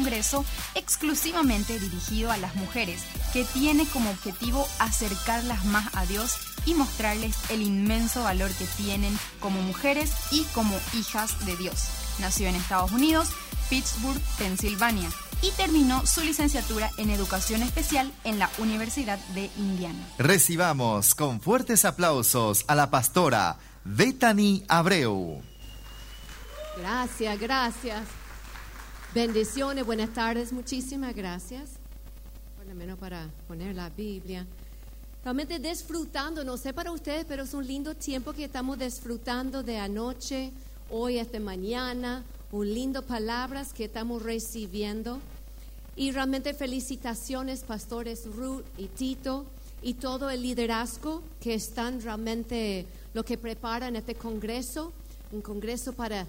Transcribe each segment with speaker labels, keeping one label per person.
Speaker 1: congreso exclusivamente dirigido a las mujeres, que tiene como objetivo acercarlas más a Dios y mostrarles el inmenso valor que tienen como mujeres y como hijas de Dios. Nació en Estados Unidos, Pittsburgh, Pensilvania, y terminó su licenciatura en Educación Especial en la Universidad de Indiana.
Speaker 2: Recibamos con fuertes aplausos a la pastora Bethany Abreu.
Speaker 3: Gracias, gracias. Bendiciones, buenas tardes, muchísimas gracias. Por lo menos para poner la Biblia. Realmente disfrutando, no sé para ustedes, pero es un lindo tiempo que estamos disfrutando de anoche, hoy, esta mañana, un lindo palabras que estamos recibiendo. Y realmente felicitaciones, pastores Ruth y Tito, y todo el liderazgo que están realmente lo que preparan este congreso, un congreso para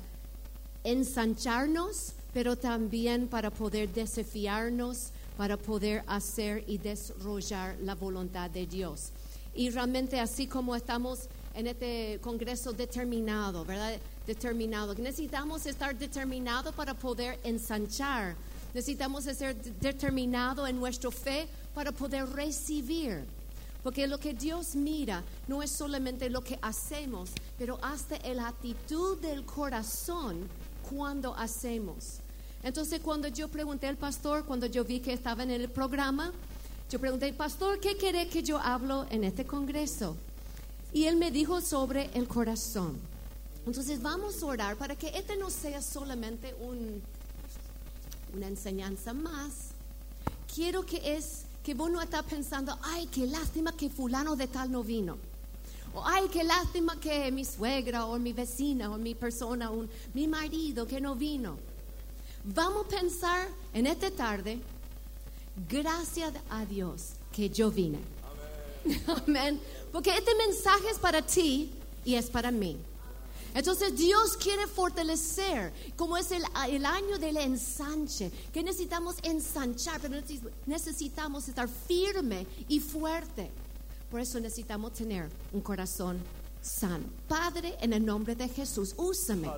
Speaker 3: ensancharnos, pero también para poder desafiarnos, para poder hacer y desarrollar la voluntad de Dios. Y realmente así como estamos en este congreso determinado, ¿verdad? Determinado. Necesitamos estar determinados para poder ensanchar. Necesitamos ser determinados en nuestra fe para poder recibir. Porque lo que Dios mira no es solamente lo que hacemos, pero hasta la actitud del corazón cuando hacemos. Entonces cuando yo pregunté al pastor, cuando yo vi que estaba en el programa, yo pregunté, pastor, ¿qué quiere que yo hablo en este congreso? Y él me dijo sobre el corazón. Entonces vamos a orar para que este no sea solamente un, una enseñanza más. Quiero que es que vos no estás pensando, ay, qué lástima que fulano de tal no vino. O ay, qué lástima que mi suegra o mi vecina o mi persona, o mi marido que no vino. Vamos a pensar en esta tarde, gracias a Dios que yo vine. Amén. Porque este mensaje es para ti y es para mí. Entonces Dios quiere fortalecer, como es el, el, año del ensanche, que necesitamos ensanchar, pero necesitamos estar firme y fuerte. Por eso necesitamos tener un corazón sano. Padre, en el nombre de Jesús, úsame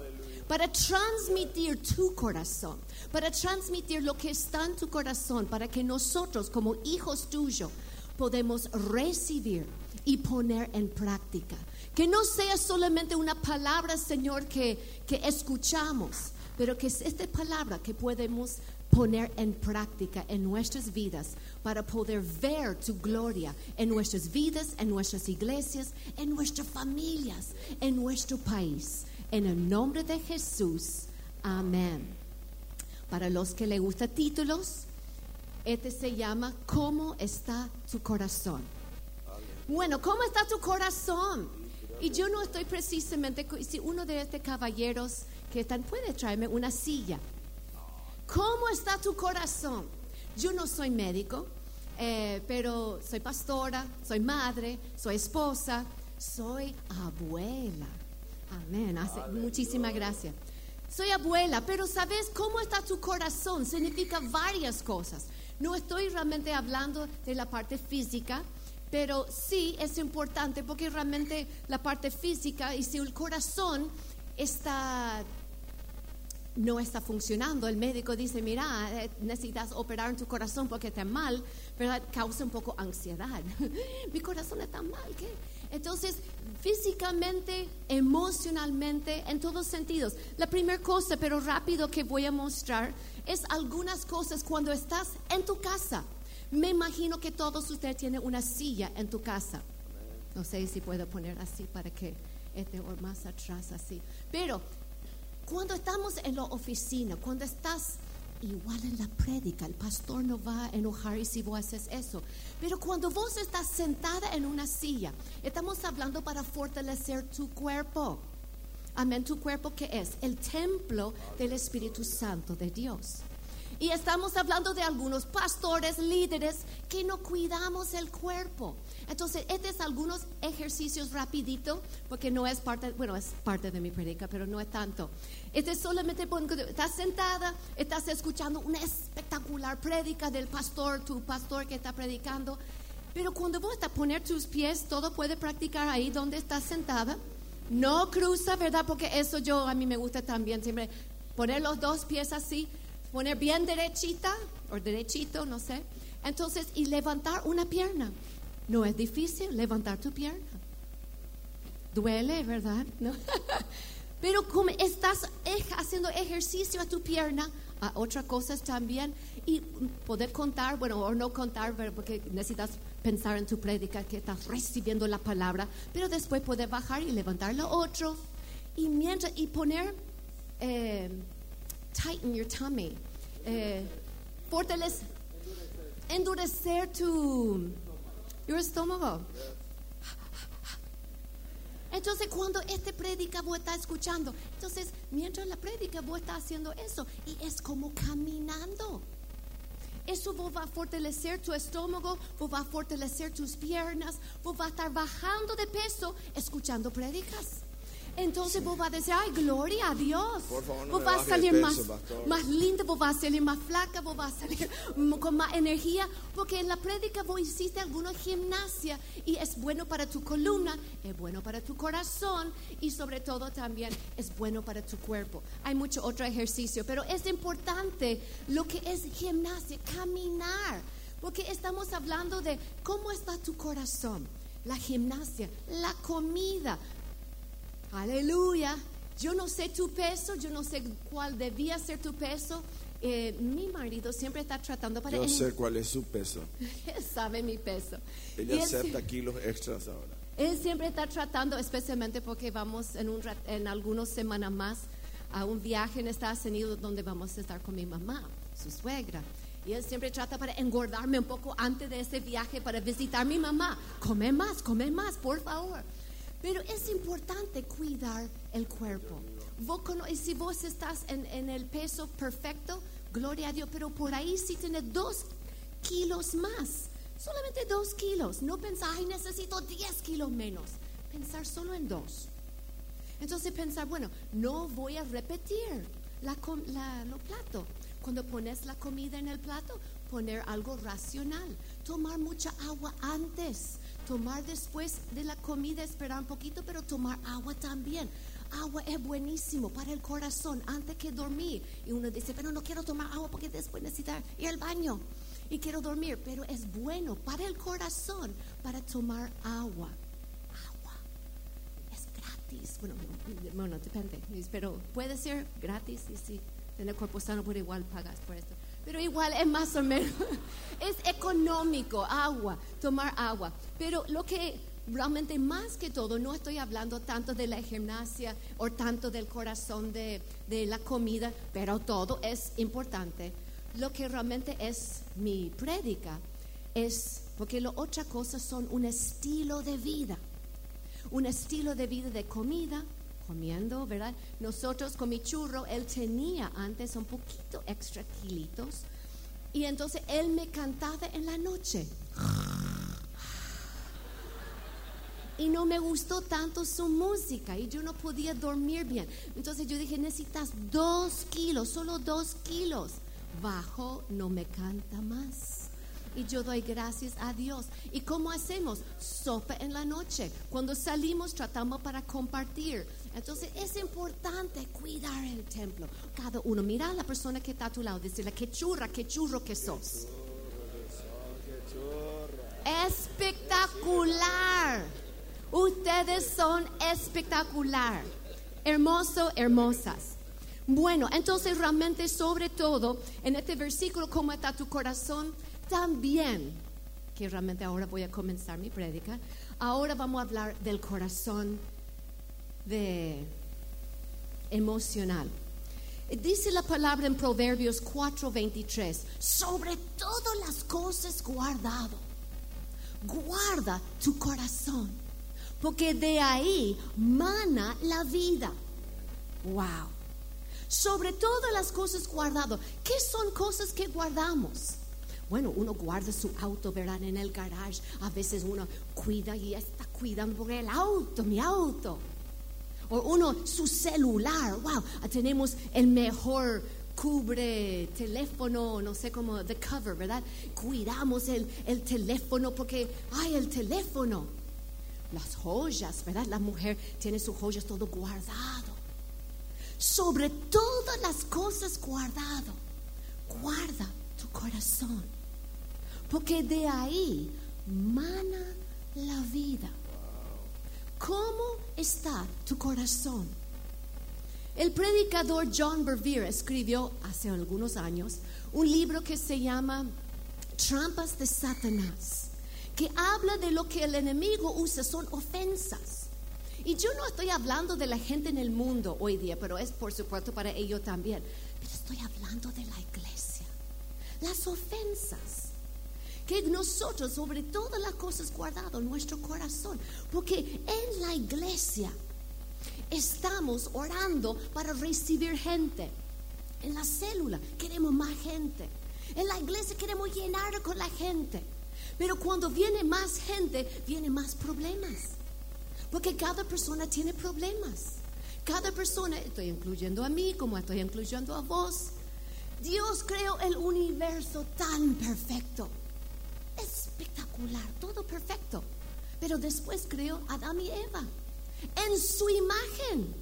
Speaker 3: para transmitir tu corazón, para transmitir lo que está en tu corazón, para que nosotros como hijos tuyos podemos recibir y poner en práctica. Que no sea solamente una palabra, Señor, que, que escuchamos, pero que es esta palabra que podemos poner en práctica en nuestras vidas para poder ver tu gloria en nuestras vidas, en nuestras iglesias, en nuestras familias, en nuestro país. En el nombre de Jesús, amén. Para los que le gustan títulos, este se llama ¿Cómo está tu corazón? Bueno, ¿cómo está tu corazón? Y yo no estoy precisamente, si uno de estos caballeros que están puede traerme una silla. ¿Cómo está tu corazón? Yo no soy médico, eh, pero soy pastora, soy madre, soy esposa, soy abuela. Amén. muchísimas gracias. Soy abuela, pero ¿sabes cómo está tu corazón? Significa varias cosas. No estoy realmente hablando de la parte física, pero sí es importante porque realmente la parte física y si el corazón está no está funcionando, el médico dice, mira, eh, necesitas operar en tu corazón porque está mal, pero causa un poco ansiedad. Mi corazón está mal, ¿qué? Entonces, físicamente, emocionalmente, en todos sentidos. La primera cosa, pero rápido que voy a mostrar, es algunas cosas cuando estás en tu casa. Me imagino que todos ustedes tienen una silla en tu casa. No sé si puedo poner así para que esté más atrás así. Pero cuando estamos en la oficina, cuando estás igual en la prédica, el pastor no va a enojar si vos haces eso. Pero cuando vos estás sentada en una silla, estamos hablando para fortalecer tu cuerpo. Amén, tu cuerpo que es el templo del Espíritu Santo de Dios. Y estamos hablando de algunos pastores, líderes que no cuidamos el cuerpo. Entonces, este es algunos ejercicios rapidito, porque no es parte, bueno, es parte de mi predica, pero no es tanto. Este es solamente cuando estás sentada, estás escuchando una espectacular predica del pastor, tu pastor que está predicando. Pero cuando vos a poner tus pies, todo puede practicar ahí donde estás sentada. No cruza, ¿verdad? Porque eso yo a mí me gusta también siempre poner los dos pies así poner bien derechita o derechito, no sé. Entonces, y levantar una pierna. No es difícil levantar tu pierna. Duele, ¿verdad? ¿No? Pero como estás haciendo ejercicio a tu pierna, a otras cosas también, y poder contar, bueno, o no contar, porque necesitas pensar en tu prédica, que estás recibiendo la palabra, pero después poder bajar y levantar lo otro. Y mientras, y poner, eh, tighten your tummy, eh, endurecer tu, your estómago. Entonces, cuando este prédica vos estás escuchando, entonces, mientras la prédica vos estás haciendo eso, y es como caminando. Eso vos va a fortalecer tu estómago, vos va a fortalecer tus piernas, vos va a estar bajando de peso escuchando prédicas. Entonces vos vas a decir, ay, gloria a Dios.
Speaker 4: Por favor, no
Speaker 3: vos vas a salir más,
Speaker 4: peso, pastor.
Speaker 3: más linda, vos vas a salir más flaca, vos vas a salir con más energía, porque en la prédica vos hiciste alguna gimnasia y es bueno para tu columna, es bueno para tu corazón y sobre todo también es bueno para tu cuerpo. Hay mucho otro ejercicio, pero es importante lo que es gimnasia, caminar, porque estamos hablando de cómo está tu corazón, la gimnasia, la comida, Aleluya. Yo no sé tu peso, yo no sé cuál debía ser tu peso. Eh, mi marido siempre está tratando para...
Speaker 4: Yo sé cuál es su peso.
Speaker 3: Él sabe mi peso.
Speaker 4: Ella
Speaker 3: él,
Speaker 4: acepta kilos extras ahora.
Speaker 3: él siempre está tratando, especialmente porque vamos en, un, en algunas semanas más a un viaje en Estados Unidos donde vamos a estar con mi mamá, su suegra. Y él siempre trata para engordarme un poco antes de ese viaje para visitar a mi mamá. Come más, come más, por favor. Pero es importante cuidar el cuerpo. Vos si vos estás en, en el peso perfecto, gloria a Dios, pero por ahí sí tienes dos kilos más. Solamente dos kilos. No pensar, ay, necesito 10 kilos menos. Pensar solo en dos. Entonces pensar, bueno, no voy a repetir la, la- lo plato. Cuando pones la comida en el plato, poner algo racional. Tomar mucha agua antes. Tomar después de la comida, esperar un poquito, pero tomar agua también. Agua es buenísimo para el corazón antes que dormir. Y uno dice, pero no quiero tomar agua porque después necesito ir al baño y quiero dormir. Pero es bueno para el corazón para tomar agua. Agua es gratis. Bueno, bueno, depende, pero puede ser gratis y si tener cuerpo sano, pero igual pagas por esto. Pero igual es más o menos, es económico, agua, tomar agua. Pero lo que realmente más que todo, no estoy hablando tanto de la gimnasia o tanto del corazón de, de la comida, pero todo es importante. Lo que realmente es mi prédica es, porque las otras cosas son un estilo de vida un estilo de vida de comida, comiendo, ¿verdad? Nosotros con mi churro, él tenía antes un poquito extra kilitos y entonces él me cantaba en la noche. Y no me gustó tanto su música y yo no podía dormir bien. Entonces yo dije, necesitas dos kilos, solo dos kilos. Bajo, no me canta más. Y yo doy gracias a Dios. ¿Y cómo hacemos? Sopa en la noche. Cuando salimos tratamos para compartir. Entonces es importante cuidar el templo. Cada uno, mira a la persona que está a tu lado, decirle, qué churra, qué churro que sos. Espectacular. Ustedes son espectacular. Hermoso, hermosas. Bueno, entonces realmente sobre todo en este versículo, ¿cómo está tu corazón? También, que realmente ahora voy a comenzar mi prédica, ahora vamos a hablar del corazón de emocional. Dice la palabra en Proverbios 4:23, sobre todas las cosas guardado, guarda tu corazón, porque de ahí mana la vida. Wow. Sobre todas las cosas guardado. ¿Qué son cosas que guardamos? Bueno, uno guarda su auto, ¿verdad? En el garage. A veces uno cuida y está cuidando por el auto, mi auto. O uno, su celular. Wow, tenemos el mejor cubre teléfono, no sé cómo, the cover, ¿verdad? Cuidamos el, el teléfono porque, ay, el teléfono. Las joyas, ¿verdad? La mujer tiene sus joyas todo guardado. Sobre todas las cosas guardado. guarda tu corazón, porque de ahí mana la vida. ¿Cómo está tu corazón? El predicador John Bevere escribió hace algunos años un libro que se llama Trampas de Satanás, que habla de lo que el enemigo usa, son ofensas. Y yo no estoy hablando de la gente en el mundo hoy día, pero es por supuesto para ello también. Pero estoy hablando de la iglesia. Las ofensas que nosotros sobre todas las cosas guardado nuestro corazón, porque en la iglesia estamos orando para recibir gente. En la célula queremos más gente. En la iglesia queremos llenar con la gente. Pero cuando viene más gente, vienen más problemas. Porque cada persona tiene problemas. Cada persona, estoy incluyendo a mí como estoy incluyendo a vos. Dios creó el universo tan perfecto. Espectacular, todo perfecto. Pero después creó Adán y Eva en su imagen.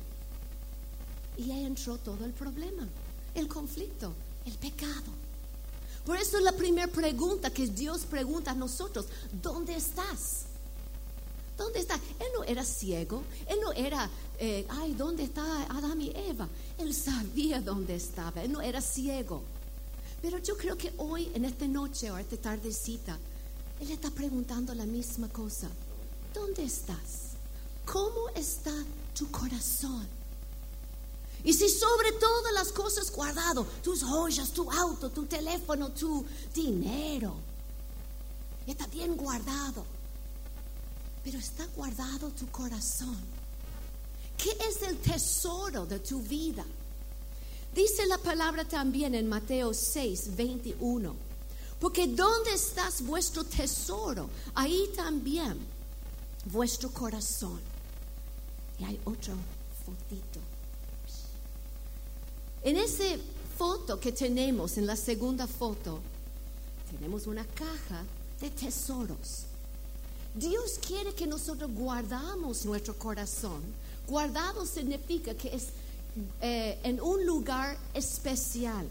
Speaker 3: Y ahí entró todo el problema, el conflicto, el pecado. Por eso la primera pregunta que Dios pregunta a nosotros, ¿dónde estás? ¿Dónde está? Él no era ciego, él no era, eh, ay, ¿dónde está Adán y Eva? Él sabía dónde estaba, él no era ciego. Pero yo creo que hoy, en esta noche o esta tardecita, él está preguntando la misma cosa. ¿Dónde estás? ¿Cómo está tu corazón? Y si sobre todas las cosas guardado, tus joyas, tu auto, tu teléfono, tu dinero, está bien guardado pero está guardado tu corazón. ¿Qué es el tesoro de tu vida? Dice la palabra también en Mateo 6, 21. Porque ¿dónde estás vuestro tesoro? Ahí también vuestro corazón. Y hay otro fotito. En esa foto que tenemos, en la segunda foto, tenemos una caja de tesoros. Dios quiere que nosotros guardamos nuestro corazón. Guardado significa que es eh, en un lugar especial.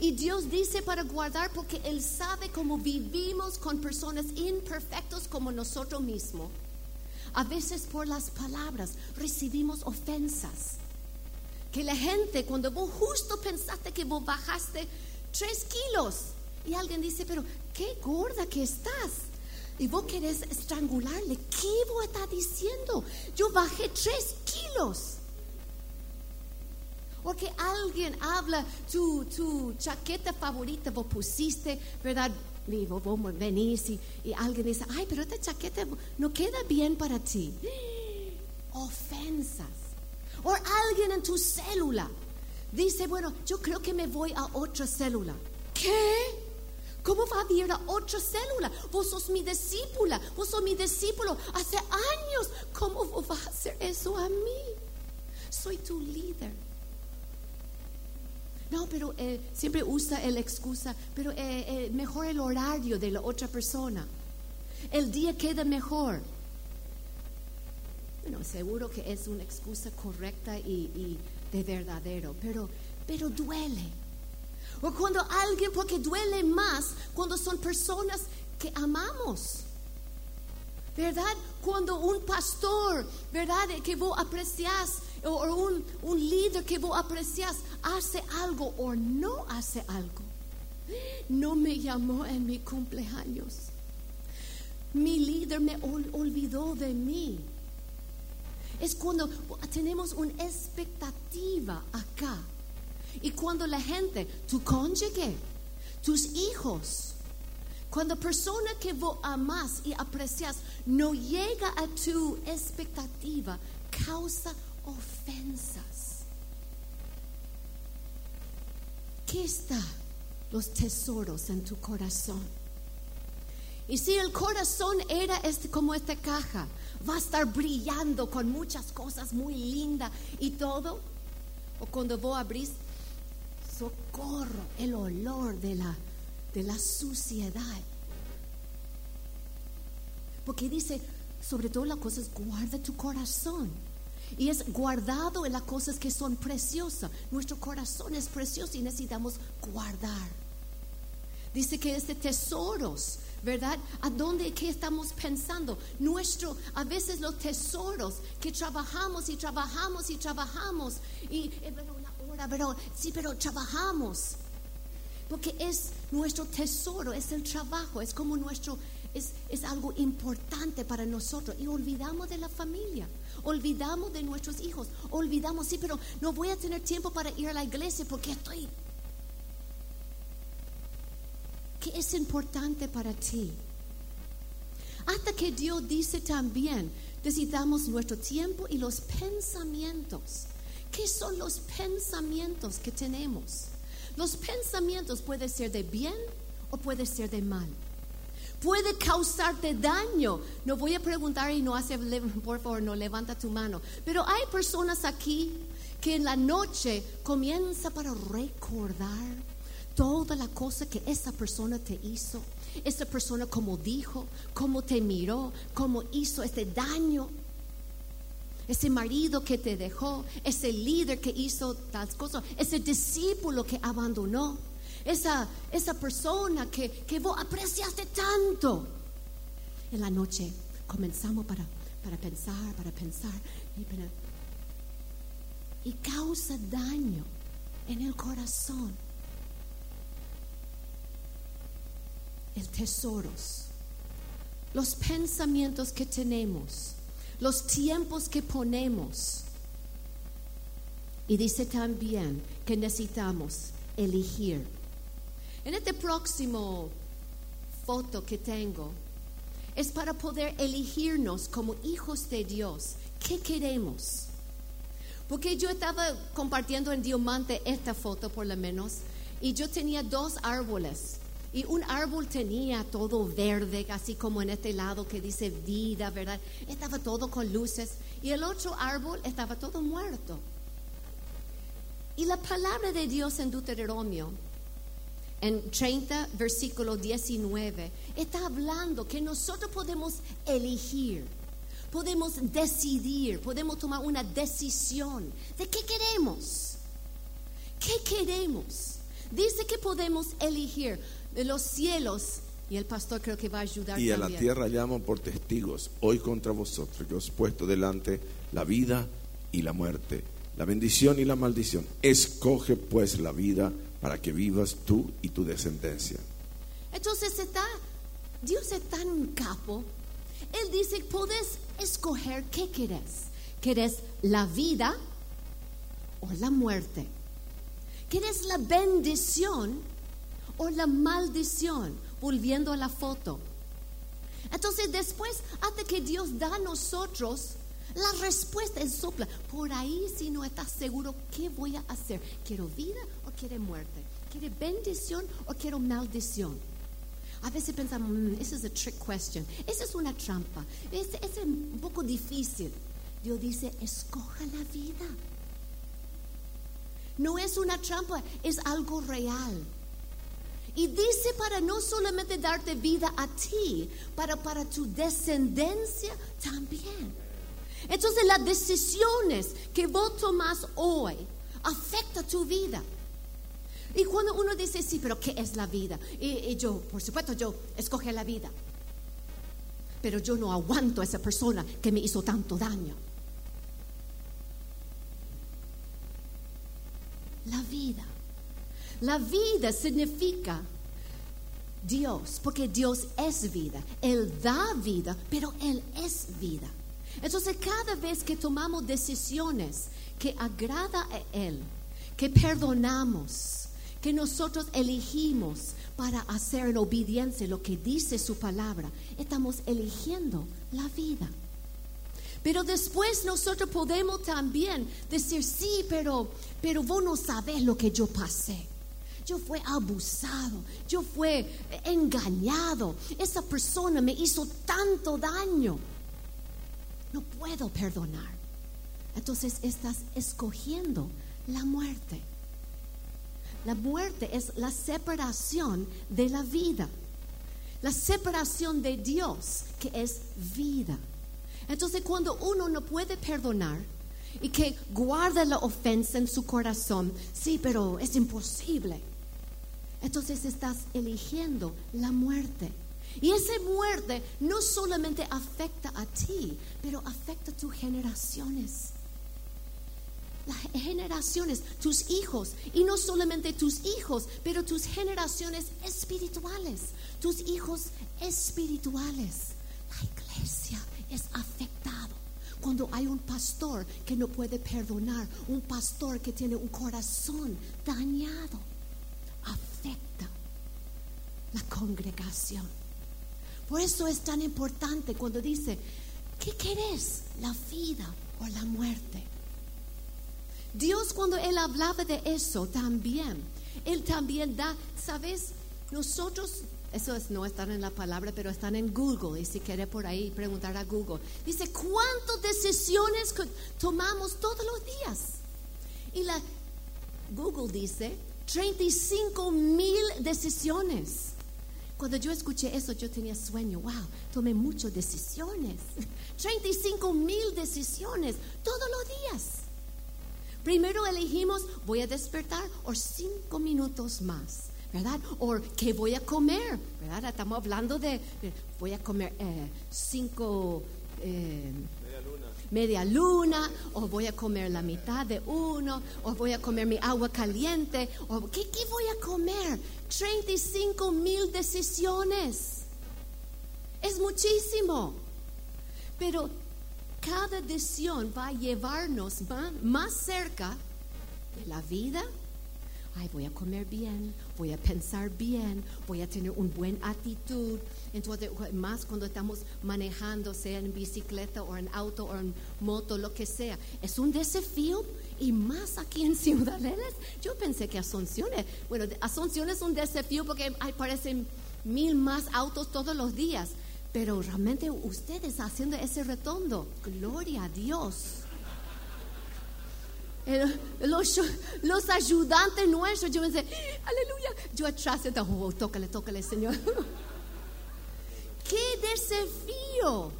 Speaker 3: Y Dios dice para guardar porque Él sabe cómo vivimos con personas imperfectos como nosotros mismos. A veces por las palabras recibimos ofensas. Que la gente, cuando vos justo pensaste que vos bajaste tres kilos, y alguien dice, pero qué gorda que estás y vos querés estrangularle. ¿Qué vos está diciendo? Yo bajé tres kilos. O que alguien habla, tu, tu chaqueta favorita vos pusiste, ¿verdad? Y vos, venís y, y, alguien dice, ay, pero esta chaqueta no queda bien para ti. Ofensas. O alguien en tu célula dice, bueno, yo creo que me voy a otra célula. ¿Qué? ¿Cómo va a ir a otra célula? Vos sos mi discípula, vos sos mi discípulo hace años. ¿Cómo vos vas a hacer eso a mí? Soy tu líder. No, pero eh, siempre usa la excusa, pero eh, eh, mejor el horario de la otra persona. El día queda mejor. Bueno, seguro que es una excusa correcta y, y de verdadero, pero, pero duele o cuando alguien, porque duele más cuando son personas que amamos. ¿Verdad? Cuando un pastor, ¿verdad? Que vos aprecias, o un, un líder que vos aprecias, hace algo o no hace algo. No me llamó en mi cumpleaños. Mi líder me olvidó de mí. Es cuando tenemos una expectativa acá y cuando la gente, tu cónyuge, tus hijos, cuando persona que vos amas y aprecias no llega a tu expectativa, causa ofensas. ¿Qué está los tesoros en tu corazón? Y si el corazón era este como esta caja, va a estar brillando con muchas cosas muy lindas y todo. O cuando vos abrís, socorro, el olor de la, de la suciedad. Porque dice, sobre todo las cosas, guarda tu corazón. Y es guardado en las cosas que son preciosas. Nuestro corazón es precioso y necesitamos guardar. Dice que es de tesoros, ¿verdad? ¿A dónde qué estamos pensando? Nuestro, a veces los tesoros que trabajamos y trabajamos y trabajamos y eh, pero una hora, pero sí, pero trabajamos. Porque es nuestro tesoro, es el trabajo, es como nuestro, es, es algo importante para nosotros. Y olvidamos de la familia, olvidamos de nuestros hijos, olvidamos, sí, pero no voy a tener tiempo para ir a la iglesia porque estoy ¿Qué es importante para ti? Hasta que Dios dice también, necesitamos nuestro tiempo y los pensamientos. ¿Qué son los pensamientos que tenemos? Los pensamientos pueden ser de bien o puede ser de mal. Puede causarte daño. No voy a preguntar y no hace, por favor, no levanta tu mano. Pero hay personas aquí que en la noche comienza para recordar toda la cosa que esa persona te hizo, esa persona como dijo, cómo te miró, cómo hizo este daño, ese marido que te dejó, ese líder que hizo tal cosas, ese discípulo que abandonó, esa, esa persona que, que vos apreciaste tanto. En la noche comenzamos para, para pensar, para pensar y, y causa daño en el corazón. el tesoros, los pensamientos que tenemos, los tiempos que ponemos. Y dice también que necesitamos elegir. En este próximo foto que tengo es para poder elegirnos como hijos de Dios. ¿Qué queremos? Porque yo estaba compartiendo en Diamante esta foto por lo menos y yo tenía dos árboles y un árbol tenía todo verde, así como en este lado que dice vida, ¿verdad? Estaba todo con luces. Y el otro árbol estaba todo muerto. Y la palabra de Dios en Deuteronomio, en 30, versículo 19, está hablando que nosotros podemos elegir, podemos decidir, podemos tomar una decisión de qué queremos. ¿Qué queremos? Dice que podemos elegir de los cielos. Y el pastor creo que va a ayudar.
Speaker 4: Y a
Speaker 3: también.
Speaker 4: la tierra llamo por testigos hoy contra vosotros que os he puesto delante la vida y la muerte, la bendición y la maldición. Escoge pues la vida para que vivas tú y tu descendencia.
Speaker 3: Entonces está, Dios es tan capo. Él dice, puedes escoger qué querés. ¿Querés la vida o la muerte? ¿Querés la bendición o la maldición? Volviendo a la foto. Entonces después, hasta que Dios da a nosotros la respuesta es sopla. Por ahí si no estás seguro, ¿qué voy a hacer? ¿Quiero vida o quiero muerte? ¿Quiero bendición o quiero maldición? A veces pensamos, "Mm, esa es a trick question. Esa es una trampa. Es un poco difícil. Dios dice, escoja la vida. No es una trampa, es algo real. Y dice para no solamente darte vida a ti, para, para tu descendencia también. Entonces las decisiones que vos tomás hoy afectan tu vida. Y cuando uno dice, sí, pero ¿qué es la vida? Y yo, por supuesto, yo escogí la vida. Pero yo no aguanto a esa persona que me hizo tanto daño. La vida. La vida significa Dios, porque Dios es vida. Él da vida, pero Él es vida. Entonces cada vez que tomamos decisiones que agrada a Él, que perdonamos, que nosotros elegimos para hacer en obediencia lo que dice su palabra, estamos eligiendo la vida. Pero después nosotros podemos también decir, sí, pero, pero vos no sabés lo que yo pasé. Yo fui abusado, yo fui engañado. Esa persona me hizo tanto daño. No puedo perdonar. Entonces estás escogiendo la muerte. La muerte es la separación de la vida. La separación de Dios, que es vida. Entonces cuando uno no puede perdonar, y que guarda la ofensa en su corazón. Sí, pero es imposible. Entonces estás eligiendo la muerte. Y esa muerte no solamente afecta a ti, pero afecta a tus generaciones. Las generaciones, tus hijos, y no solamente tus hijos, pero tus generaciones espirituales, tus hijos espirituales. La iglesia es afectada cuando hay un pastor que no puede perdonar, un pastor que tiene un corazón dañado, afecta la congregación. Por eso es tan importante cuando dice, ¿qué querés? ¿La vida o la muerte? Dios cuando Él hablaba de eso también, Él también da, ¿sabes? Nosotros eso es, no están en la palabra, pero están en Google. Y si quiere por ahí preguntar a Google. Dice, ¿cuántas decisiones tomamos todos los días? Y la Google dice, 35 mil decisiones. Cuando yo escuché eso, yo tenía sueño. Wow, tomé muchas decisiones. 35 mil decisiones todos los días. Primero elegimos, voy a despertar o cinco minutos más. ¿verdad? O qué voy a comer, ¿verdad? Estamos hablando de, voy a comer eh, cinco... Eh, media luna, o voy a comer la mitad de uno, o voy a comer mi agua caliente, o ¿qué, qué voy a comer? 35 mil decisiones. Es muchísimo. Pero cada decisión va a llevarnos más cerca de la vida ay, voy a comer bien, voy a pensar bien, voy a tener una buena actitud. Entonces, más cuando estamos manejando, sea en bicicleta o en auto o en moto, lo que sea, es un desafío y más aquí en Ciudadeles. Yo pensé que Asunción, bueno, Asunción es un desafío porque hay, parecen mil más autos todos los días, pero realmente ustedes haciendo ese retondo, gloria a Dios los, los, ayudantes nuestros, yo me decía, aleluya, yo atrás, oh, tócale, tócale, Señor. ¡Qué desafío!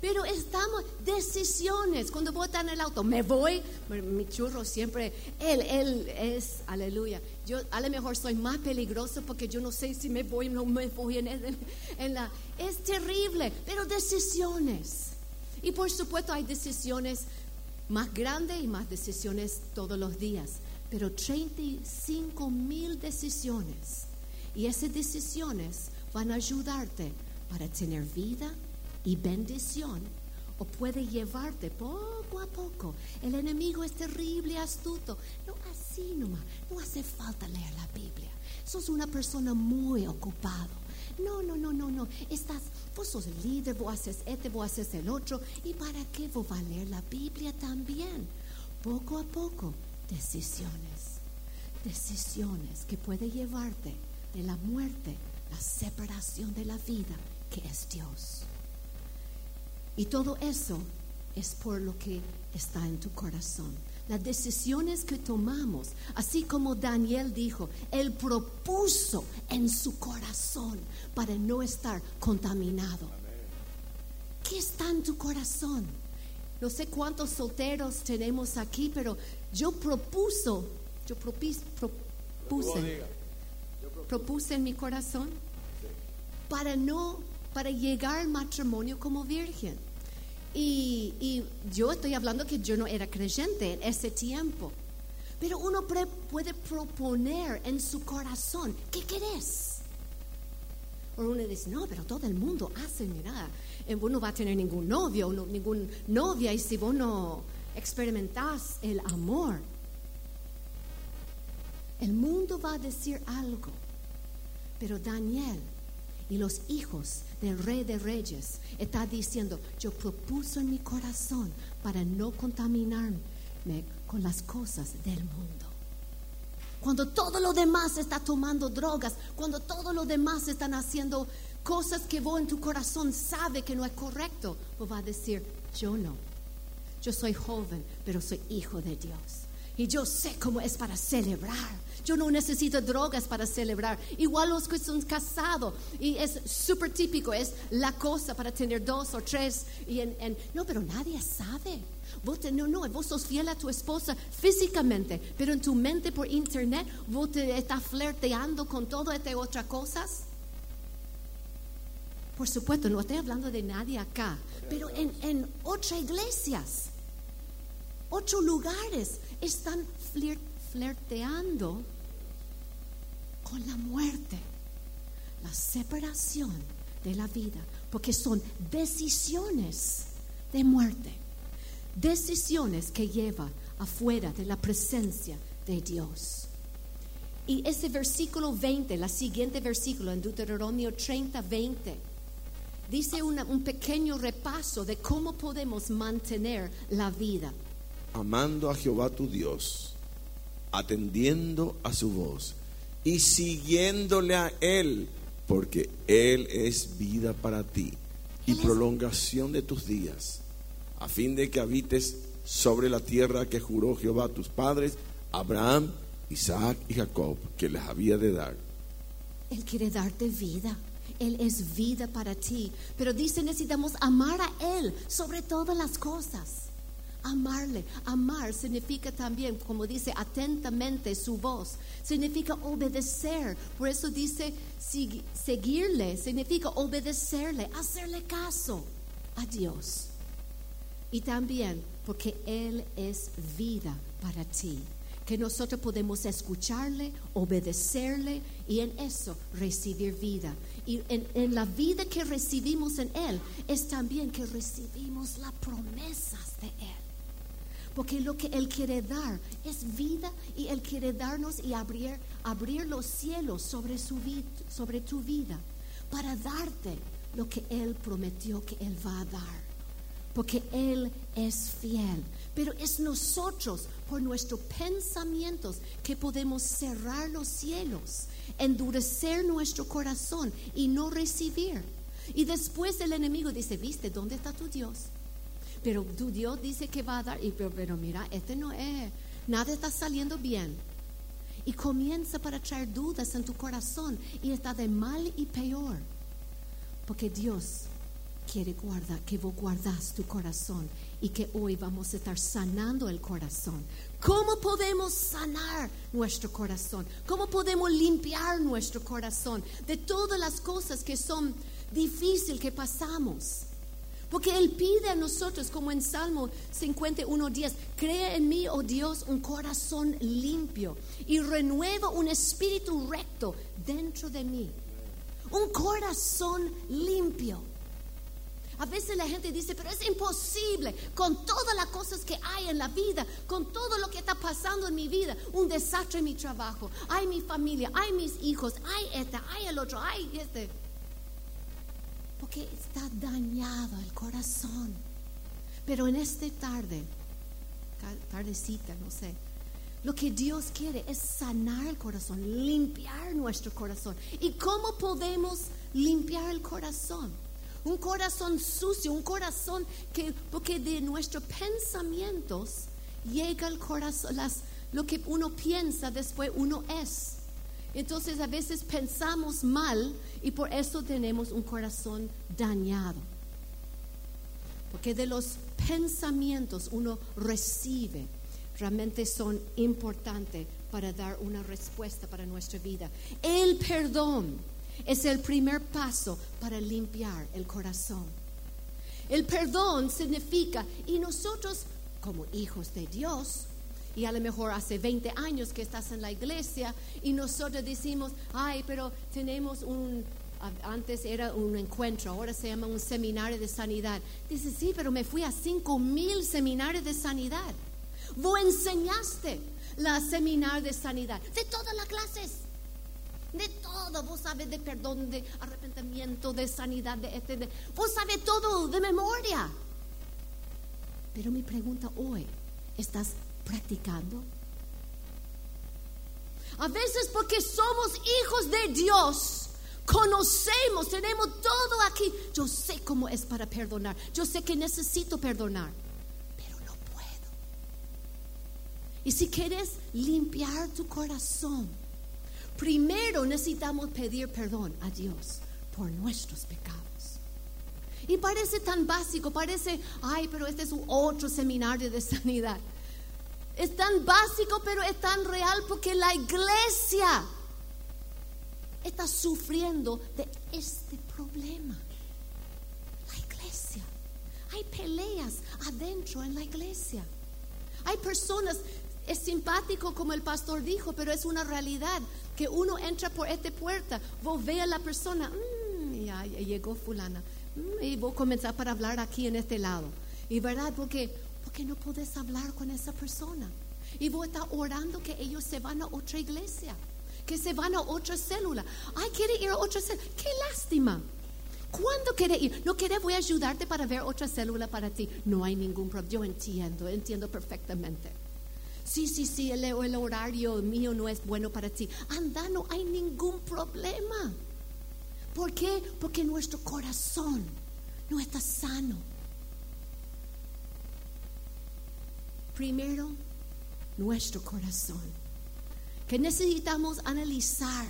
Speaker 3: Pero estamos, decisiones, cuando voy en el auto, me voy, mi churro siempre, él, él es, aleluya. Yo a lo mejor soy más peligroso porque yo no sé si me voy o no me voy en, en la... Es terrible, pero decisiones. Y por supuesto hay decisiones más grande y más decisiones todos los días, pero 35 mil decisiones. Y esas decisiones van a ayudarte para tener vida y bendición o puede llevarte poco a poco. El enemigo es terrible, astuto. No así nomás, no hace falta leer la Biblia. Sos una persona muy ocupado. No, no, no, no, no. Estás, vos sos el líder, vos haces este, vos haces el otro. ¿Y para qué vos va a leer la Biblia también? Poco a poco, decisiones. Decisiones que puede llevarte de la muerte, la separación de la vida, que es Dios. Y todo eso es por lo que está en tu corazón las decisiones que tomamos, así como Daniel dijo, él propuso en su corazón para no estar contaminado. ¿Qué está en tu corazón? No sé cuántos solteros tenemos aquí, pero yo propuso, yo propuse, propuse en mi corazón para no, para llegar al matrimonio como virgen. Y, yo estoy hablando que yo no era creyente en ese tiempo. Pero uno puede proponer en su corazón, ¿qué querés? O uno dice, no, pero todo el mundo hace, mira, eh, vos no va a tener ningún novio, no, ningún novia, y si vos no experimentás el amor, el mundo va a decir algo. Pero Daniel y los hijos del rey de reyes está diciendo, yo propuso en mi corazón para no contaminarme con las cosas del mundo. Cuando todo lo demás está tomando drogas, cuando todo lo demás están haciendo cosas que vos en tu corazón sabe que no es correcto, vos va a decir, yo no. Yo soy joven, pero soy hijo de Dios. Y yo sé cómo es para celebrar. Yo no necesito drogas para celebrar. Igual los que son casados. Y es súper típico, es la cosa para tener dos o tres. Y en, no, pero nadie sabe. Vos no, no, vos sos fiel a tu esposa físicamente, pero en tu mente por internet vos te estás flirteando con todas estas otras cosas. Por supuesto, no estoy hablando de nadie acá, pero en, en otras iglesias, otros lugares están flirteando con la muerte, la separación de la vida, porque son decisiones de muerte, decisiones que lleva afuera de la presencia de Dios. Y ese versículo 20, la siguiente versículo en Deuteronomio 30, 20, dice un pequeño repaso de cómo podemos mantener la vida.
Speaker 4: Amando a Jehová tu Dios, atendiendo a su voz y siguiéndole a Él, porque Él es vida para ti y prolongación de tus días, a fin de que habites sobre la tierra que juró Jehová a tus padres, Abraham, Isaac y Jacob, que les había de dar.
Speaker 3: Él quiere darte vida. Él es vida para ti. Pero dice, necesitamos amar a Él sobre todas las cosas amarle. Amar significa también, como dice, atentamente su voz. Significa obedecer. Por eso dice seguirle, significa obedecerle, hacerle caso a Dios. Y también porque Él es vida para ti. Que nosotros podemos escucharle, obedecerle y en eso recibir vida. Y en, la vida que recibimos en Él es también que recibimos las promesas de Él. Porque lo que Él quiere dar es vida y Él quiere darnos y abrir, abrir los cielos sobre, su sobre tu vida para darte lo que Él prometió que Él va a dar. Porque Él es fiel. Pero es nosotros, por nuestros pensamientos, que podemos cerrar los cielos, endurecer nuestro corazón y no recibir. Y después el enemigo dice, viste, ¿dónde está tu Dios? Pero tu Dios dice que va a dar, y, pero, mira, este no es, nada está saliendo bien. Y comienza para traer dudas en tu corazón y está de mal y peor. Porque Dios quiere guardar, que vos guardas tu corazón y que hoy vamos a estar sanando el corazón. ¿Cómo podemos sanar nuestro corazón? ¿Cómo podemos limpiar nuestro corazón de todas las cosas que son difíciles que pasamos? Porque Él pide a nosotros, como en Salmo 51, días, crea en mí, oh Dios, un corazón limpio y renueva un espíritu recto dentro de mí. Un corazón limpio. A veces la gente dice, pero es imposible con todas las cosas que hay en la vida, con todo lo que está pasando en mi vida, un desastre en mi trabajo, hay mi familia, hay mis hijos, hay esta, hay el otro, hay este porque está dañado el corazón. Pero en esta tarde, tardecita, no sé, lo que Dios quiere es sanar el corazón, limpiar nuestro corazón. ¿Y cómo podemos limpiar el corazón? Un corazón sucio, un corazón que, porque de nuestros pensamientos llega el corazón, lo que uno piensa, después uno es. Entonces a veces pensamos mal y por eso tenemos un corazón dañado. Porque de los pensamientos uno recibe, realmente son importantes para dar una respuesta para nuestra vida. El perdón es el primer paso para limpiar el corazón. El perdón significa, y nosotros como hijos de Dios, y a lo mejor hace 20 años que estás en la iglesia y nosotros decimos, ay, pero tenemos un, antes era un encuentro, ahora se llama un seminario de sanidad. Dice, sí, pero me fui a 5 mil seminarios de sanidad. Vos enseñaste la seminario de sanidad, de todas las clases. De todo, vos sabes de perdón, de arrepentimiento, de sanidad, de este, de, vos sabes todo de memoria. Pero mi pregunta hoy, ¿estás practicando. A veces porque somos hijos de Dios, conocemos, tenemos todo aquí. Yo sé cómo es para perdonar. Yo sé que necesito perdonar, pero no puedo. Y si quieres limpiar tu corazón, primero necesitamos pedir perdón a Dios por nuestros pecados. Y parece tan básico, parece, ay, pero este es otro seminario de sanidad. Es tan básico, pero es tan real porque la iglesia está sufriendo de este problema. La iglesia. Hay peleas adentro en la iglesia. Hay personas, es simpático como el pastor dijo, pero es una realidad que uno entra por esta puerta, vos ve a la persona, mm, ya, llegó fulana, mm, y vos comenzás para hablar aquí en este lado. Y verdad, porque, porque no podés hablar con esa persona. Y vos estás orando que ellos se van a otra iglesia, que se van a otra célula. Ay, quiere ir a otra célula. Qué lástima. ¿Cuándo quiere ir? No quiere, voy a ayudarte para ver otra célula para ti. No hay ningún problema. Yo entiendo, entiendo perfectamente. Sí, sí, sí, el, el horario mío no es bueno para ti. Anda, no hay ningún problema. ¿Por qué? Porque nuestro corazón no está sano. Primero, nuestro corazón. Que necesitamos analizar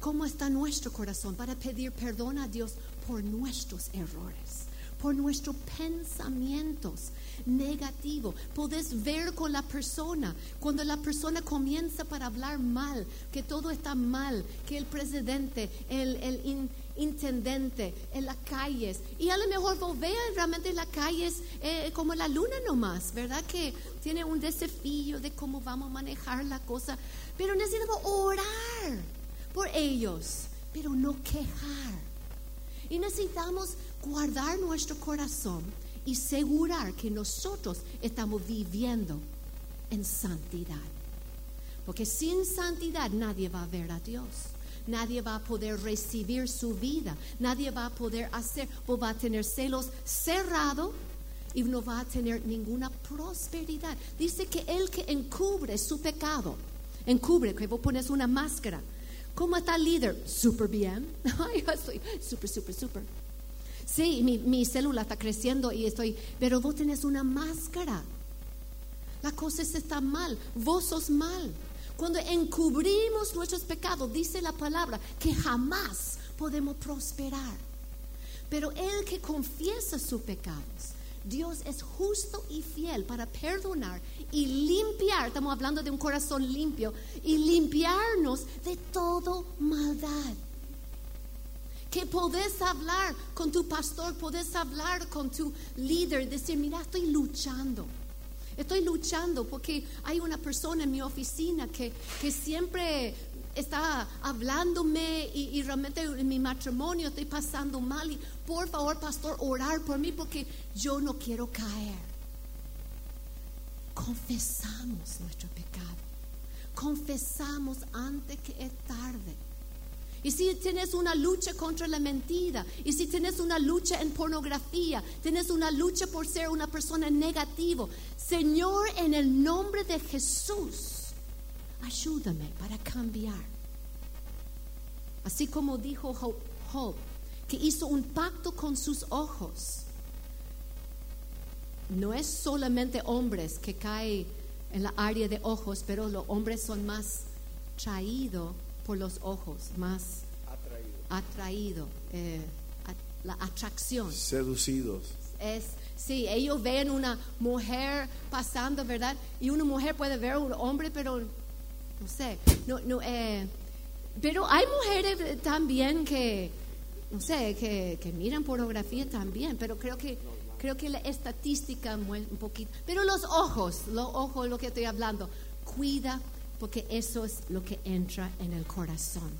Speaker 3: cómo está nuestro corazón para pedir perdón a Dios por nuestros errores, por nuestros pensamientos negativos. Puedes ver con la persona, cuando la persona comienza para hablar mal, que todo está mal, que el presidente, el, el intendente en las calles, y a lo mejor vos vean realmente las calles eh, como la luna nomás, ¿verdad? Que tiene un desafío de cómo vamos a manejar la cosa, pero necesitamos orar por ellos, pero no quejar. Y necesitamos guardar nuestro corazón y asegurar que nosotros estamos viviendo en santidad. Porque sin santidad nadie va a ver a Dios. Nadie va a poder recibir su vida. Nadie va a poder hacer, o va a tener celos cerrados y no va a tener ninguna prosperidad. Dice que el que encubre su pecado, encubre, que vos pones una máscara. ¿Cómo está el líder? Súper bien. Yo estoy súper, súper, súper. Sí, mi, mi célula está creciendo y estoy, pero vos tenés una máscara. La cosa está mal, vos sos mal. Cuando encubrimos nuestros pecados, dice la palabra que jamás podemos prosperar. Pero el que confiesa sus pecados, Dios es justo y fiel para perdonar y limpiar, estamos hablando de un corazón limpio, y limpiarnos de todo maldad. Que podés hablar con tu pastor, podés hablar con tu líder, decir, mira, estoy luchando. Estoy luchando porque hay una persona en mi oficina que, que siempre está hablándome y, realmente en mi matrimonio estoy pasando mal. Y por favor, pastor, orar por mí porque yo no quiero caer. Confesamos nuestro pecado. Confesamos antes que es tarde. Y si tienes una lucha contra la mentira, y si tienes una lucha en pornografía, tienes una lucha por ser una persona negativa, Señor, en el nombre de Jesús, ayúdame para cambiar. Así como dijo Job, que hizo un pacto con sus ojos. No es solamente hombres que caen en la área de ojos, pero los hombres son más traídos por los ojos, más atraído, eh, a- la atracción.
Speaker 4: Seducidos.
Speaker 3: Es, sí, ellos ven una mujer pasando, ¿verdad? Y una mujer puede ver a un hombre, pero no sé, no, no, eh, pero hay mujeres también que, no sé, que, que miran pornografía también, pero creo que creo que la estadística un poquito, pero los ojos, los ojos, lo que estoy hablando, cuida porque eso es lo que entra en el corazón.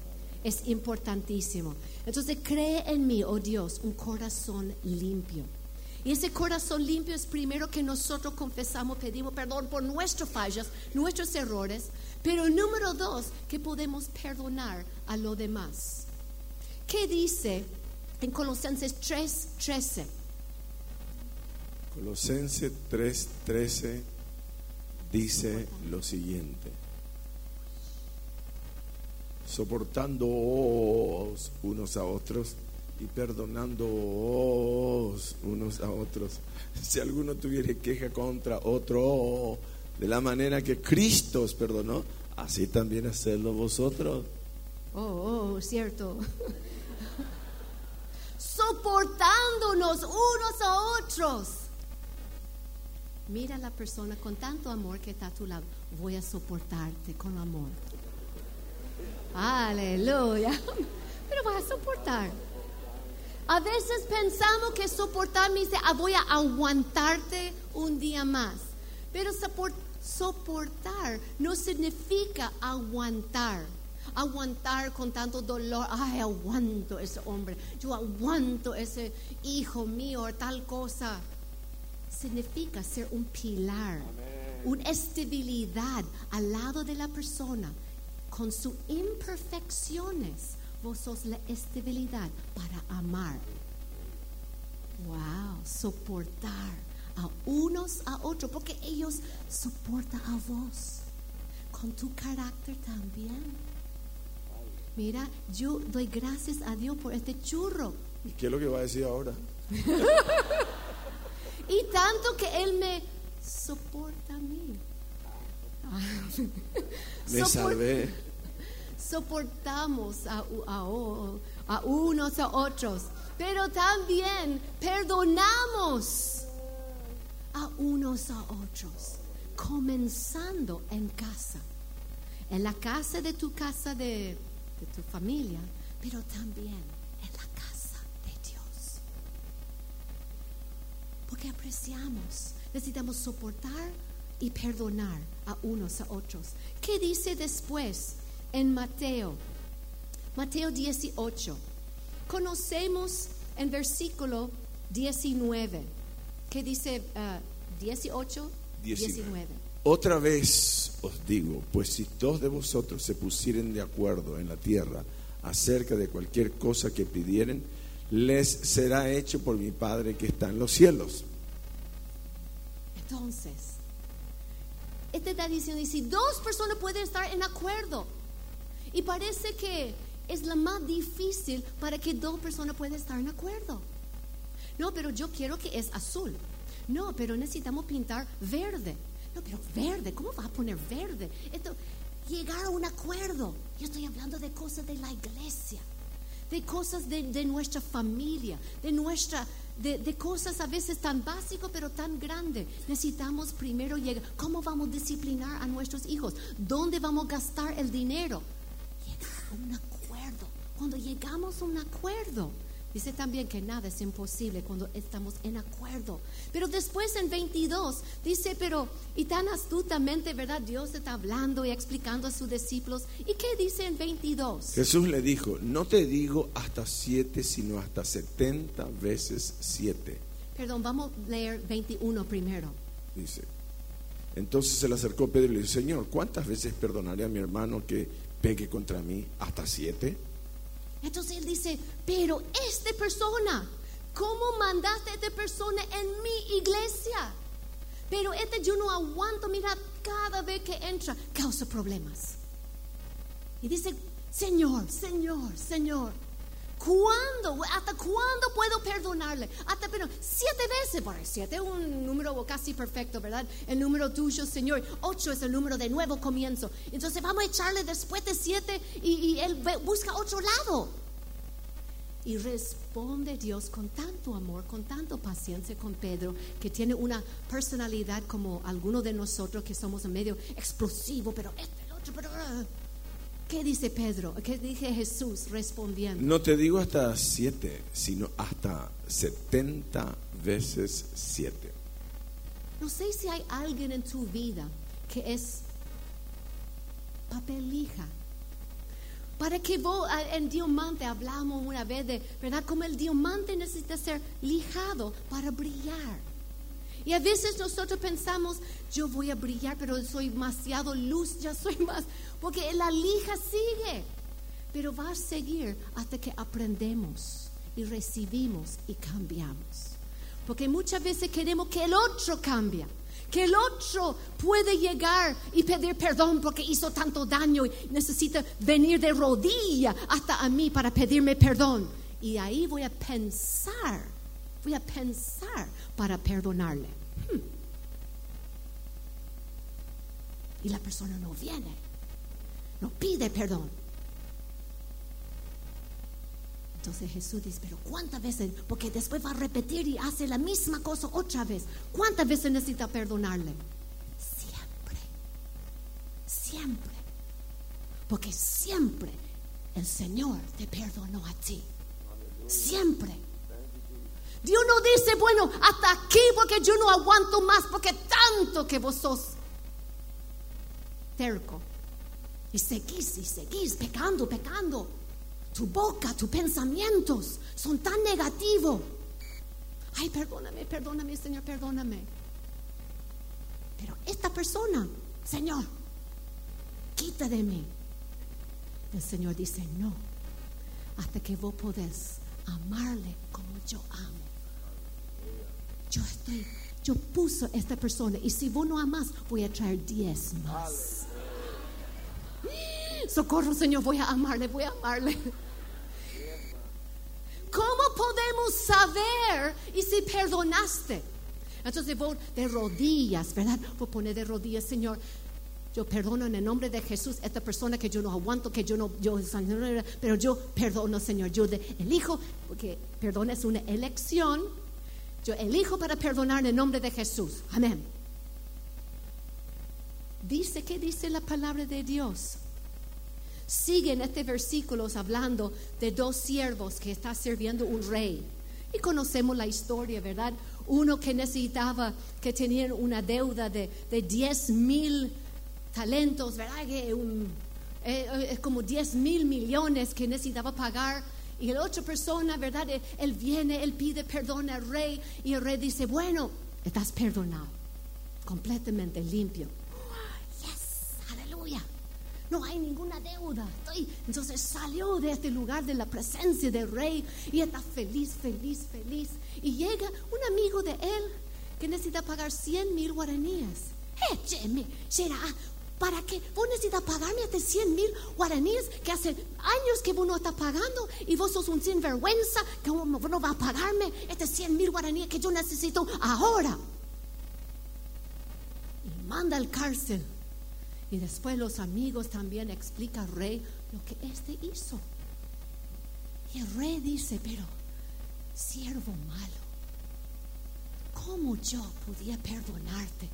Speaker 3: Es importantísimo. Entonces cree en mí, oh Dios, un corazón limpio. Y ese corazón limpio es primero que nosotros confesamos, pedimos perdón por nuestras fallas, nuestros errores, pero número dos, que podemos perdonar a lo demás. ¿Qué dice en Colosenses 3, 13?
Speaker 4: Colosenses 3:13 dice lo siguiente. Soportándoos unos a otros y perdonándoos unos a otros. Si alguno tuviere queja contra otro, De la manera que Cristo os perdonó, así también hacedlo vosotros.
Speaker 3: Oh, oh, cierto. Soportándonos unos a otros. Mira a la persona con tanto amor que está a tu lado. Voy a soportarte con amor. Aleluya. Pero vas a soportar. A veces pensamos que soportar me dice, ah, voy a aguantarte un día más. Pero sopor- soportar no significa aguantar. Aguantar con tanto dolor. Ay, aguanto ese hombre. Yo aguanto ese hijo mío o tal cosa. Significa ser un pilar, una estabilidad al lado de la persona. Con sus imperfecciones, vos sos la estabilidad para amar. Wow, soportar a unos a otros, porque ellos soportan a vos con tu carácter también. Mira, yo doy gracias a Dios por este churro.
Speaker 4: ¿Y qué es lo que va a decir ahora?
Speaker 3: Y tanto que Él me soporta a mí.
Speaker 4: Me salvé.
Speaker 3: soportamos a, a a unos a otros, pero también perdonamos a unos a otros, comenzando en casa, en la casa de tu casa de, de tu familia, pero también en la casa de Dios. Porque apreciamos, necesitamos soportar y perdonar a unos a otros. ¿Qué dice después en Mateo? Mateo 18. Conocemos en versículo 19. ¿Qué dice ah, 18?
Speaker 4: 19. Otra vez os digo, pues si dos de vosotros se pusieren de acuerdo en la tierra acerca de cualquier cosa que pidieren, les será hecho por mi Padre que está en los cielos.
Speaker 3: Entonces, este está diciendo, si dos personas pueden estar en acuerdo, y parece que es la más difícil para que dos personas puedan estar en acuerdo. No, pero yo quiero que es azul. No, pero necesitamos pintar verde. No, pero verde, ¿cómo vas a poner verde? Esto, llegar a un acuerdo. Yo estoy hablando de cosas de la iglesia, de cosas de, de nuestra familia, de nuestra, de, cosas a veces tan básicas pero tan grandes. Necesitamos primero llegar. ¿Cómo vamos a disciplinar a nuestros hijos? ¿Dónde vamos a gastar el dinero? Llegar a un acuerdo. Cuando llegamos a un acuerdo, dice también que nada es imposible cuando estamos en acuerdo. Pero después en 22 dice, pero y tan astutamente, ¿verdad? Dios está hablando y explicando a sus discípulos. ¿Y qué dice en 22?
Speaker 4: Jesús le dijo, no te digo hasta siete, sino hasta setenta veces siete.
Speaker 3: Perdón, vamos a leer 21 primero.
Speaker 4: Dice. Entonces se le acercó Pedro y le dijo, Señor, ¿cuántas veces perdonaré a mi hermano que pegue contra mí? ¿Hasta siete?
Speaker 3: Entonces él dice, pero esta persona, ¿cómo mandaste a esta persona en mi iglesia? Pero este yo no aguanto, mira, cada vez que entra causa problemas. Y dice, Señor, Señor, Señor, ¿cuándo, hasta cuándo puedo perdonarle? Hasta, pero siete veces, por siete es un número casi perfecto, ¿verdad? El número tuyo, Señor. Ocho es el número de nuevo comienzo. Entonces vamos a echarle después de siete y, y él busca otro lado. Y responde Dios con tanto amor, con tanto paciencia con Pedro, que tiene una personalidad como algunos de nosotros que somos medio explosivo, pero este, el otro, pero... ah. ¿Qué dice Pedro? ¿Qué dice Jesús respondiendo?
Speaker 4: No te digo hasta siete, sino hasta setenta veces siete.
Speaker 3: No sé si hay alguien en tu vida que es papelija. Para que vos, ah, en diamante, hablamos una vez de, ¿verdad? Como el diamante necesita ser lijado para brillar. Y a veces nosotros pensamos, yo voy a brillar, pero soy demasiado luz, ya soy más, porque la lija sigue. Pero va a seguir hasta que aprendemos y recibimos y cambiamos. Porque muchas veces queremos que el otro cambie, que el otro puede llegar y pedir perdón porque hizo tanto daño y necesita venir de rodilla hasta a mí para pedirme perdón. Y ahí voy a pensar, voy a pensar para perdonarle. Hmm. y la persona no viene, no pide perdón. Entonces Jesús dice, pero ¿cuántas veces? Porque después va a repetir y hace la misma cosa otra vez. ¿Cuántas veces necesita perdonarle? Siempre. Siempre. Porque siempre el Señor te perdonó a ti. Siempre. Dios no dice, bueno, hasta aquí porque yo no aguanto más, porque tanto que vos sos terco. Y seguís y seguís pecando, pecando. Tu boca, tus pensamientos son tan negativos. Ay, perdóname, perdóname, Señor, perdóname. Pero esta persona, Señor, quita de mí. El Señor dice, no, hasta que vos podés amarle como yo amo. Yo estoy, yo puso esta persona y si vos no amas, voy a traer diez más. Socorro, Señor, voy a amarle, voy a amarle. ¿Cómo podemos saber y si perdonaste? Entonces vos de rodillas, ¿verdad? Vos poner de rodillas, Señor. Yo perdono en el nombre de Jesús esta persona que yo no aguanto, que yo no, yo, pero yo perdono, Señor. Yo elijo, porque perdón es una elección. Yo elijo para perdonar en el nombre de Jesús. Amén. Dice que dice la palabra de Dios. Sigue en este versículo hablando de dos siervos que está sirviendo un rey. Y conocemos la historia, ¿verdad? Uno que necesitaba, que tenía una deuda de, de 10 mil talentos, ¿verdad? Que eh, es como 10 mil millones que necesitaba pagar. Y la otra persona, ¿verdad? Él viene, él pide perdón al rey y el rey dice, bueno, estás perdonado, completamente limpio. No hay ninguna deuda. Entonces salió de este lugar de la presencia del rey y está feliz, feliz, feliz. Y llega un amigo de él que necesita pagar 100 mil guaraníes. Écheme, será ¿Para qué? Vos necesitas pagarme hasta 100 mil guaraníes que hace años que vos no estás pagando y vos sos un sinvergüenza que vos no vas a pagarme este 100 mil guaraníes que yo necesito ahora. Y manda al cárcel. Y después los amigos también explican al rey lo que este hizo. Y el rey dice, pero siervo malo, ¿cómo yo podía perdonarte?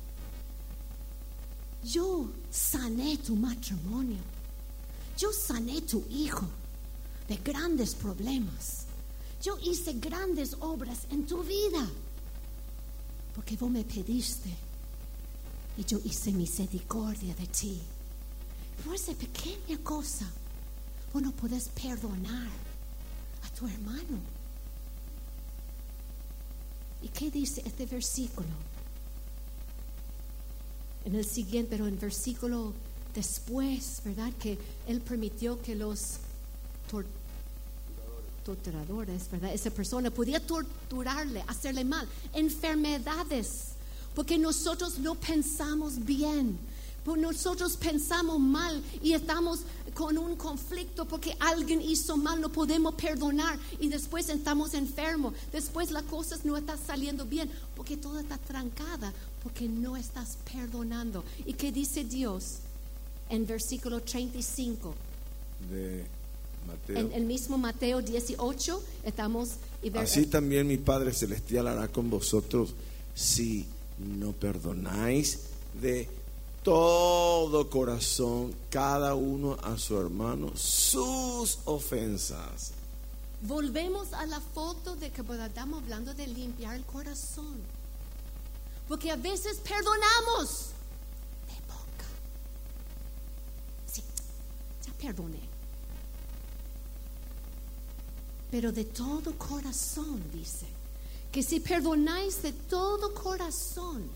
Speaker 3: yo sané tu matrimonio, yo sané tu hijo de grandes problemas, yo hice grandes obras en tu vida, porque vos me pediste y yo hice misericordia de ti. Por esa pequeña cosa, vos no podés perdonar a tu hermano. ¿Y qué dice este versículo? en el siguiente, pero en versículo después, ¿verdad? Que Él permitió que los torturadores, ¿verdad? Esa persona podía torturarle, hacerle mal, enfermedades, porque nosotros no pensamos bien. Porque nosotros pensamos mal y estamos con un conflicto porque alguien hizo mal, no podemos perdonar y después estamos enfermos. Después las cosas no están saliendo bien porque todo está trancada, porque no estás perdonando. ¿Y qué dice Dios en versículo 35?
Speaker 4: De Mateo.
Speaker 3: En el mismo Mateo 18 estamos...
Speaker 4: Así también mi Padre Celestial hará con vosotros si no perdonáis de todo corazón cada uno a su hermano sus ofensas.
Speaker 3: Volvemos a la foto de que estamos hablando de limpiar el corazón. Porque a veces perdonamos de boca. Sí, ya perdoné. Pero de todo corazón, dice, que si perdonáis de todo corazón,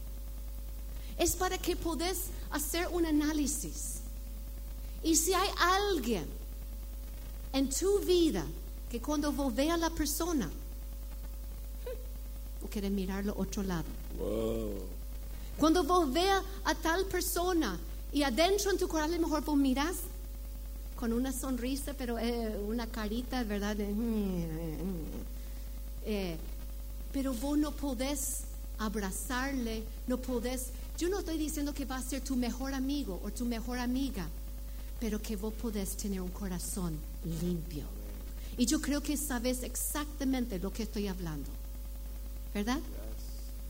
Speaker 3: es para que podés hacer un análisis. Y si hay alguien en tu vida que cuando vos veas a la persona, o quieres mirarlo otro lado. Cuando vos veas a tal persona y adentro en tu corazón a lo mejor vos miras con una sonrisa, pero eh, una carita, ¿verdad? Eh, pero vos no podés abrazarle, no podés Yo no estoy diciendo que va a ser tu mejor amigo o tu mejor amiga, pero que vos podés tener un corazón limpio. Y yo creo que sabes exactamente lo que estoy hablando. ¿Verdad?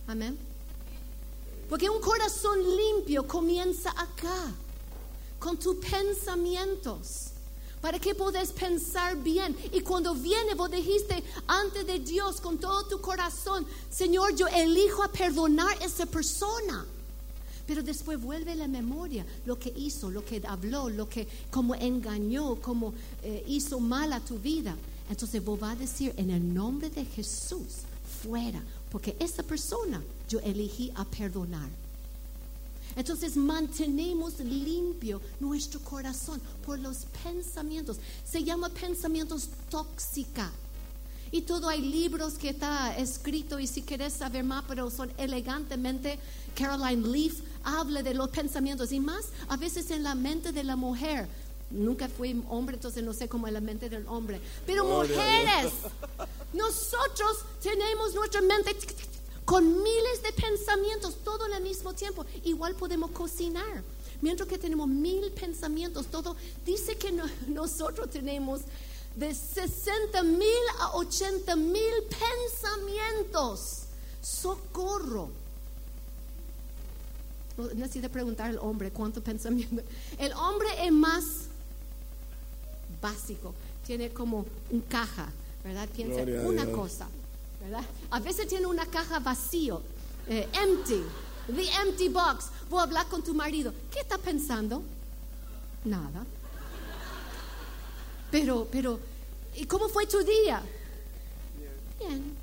Speaker 3: Amén. Porque un corazón limpio comienza acá, con tus pensamientos. Para que podés pensar bien. Y cuando viene, vos dijiste ante de Dios con todo tu corazón, Señor, yo elijo a perdonar a esa persona. Pero después vuelve la memoria lo que hizo, lo que habló, lo que como engañó, como eh, hizo mal a tu vida. Entonces vos vas a decir en el nombre de Jesús, fuera, porque esa persona yo elegí a perdonar. Entonces mantenemos limpio nuestro corazón por los pensamientos. Se llama pensamientos tóxica. Y todo hay libros que está escrito y si quieres saber más, pero son elegantemente, Caroline Leaf habla de los pensamientos y más a veces en la mente de la mujer. Nunca fui hombre, entonces no sé cómo es la mente del hombre. Pero mujeres, nosotros tenemos nuestra mente con miles de pensamientos todo al mismo tiempo. Igual podemos cocinar. Mientras que tenemos mil pensamientos, todo dice que nosotros tenemos de 60 mil a 80 mil pensamientos. Socorro. Necesito preguntar al hombre cuánto pensamiento. El hombre es más básico. Tiene como un caja, ¿verdad? Piensa una cosa, ¿verdad? A veces tiene una caja vacío, eh, empty, the empty box. Voy a hablar con tu marido. ¿Qué está pensando? Nada. Pero, pero, ¿y cómo fue tu día? Bien.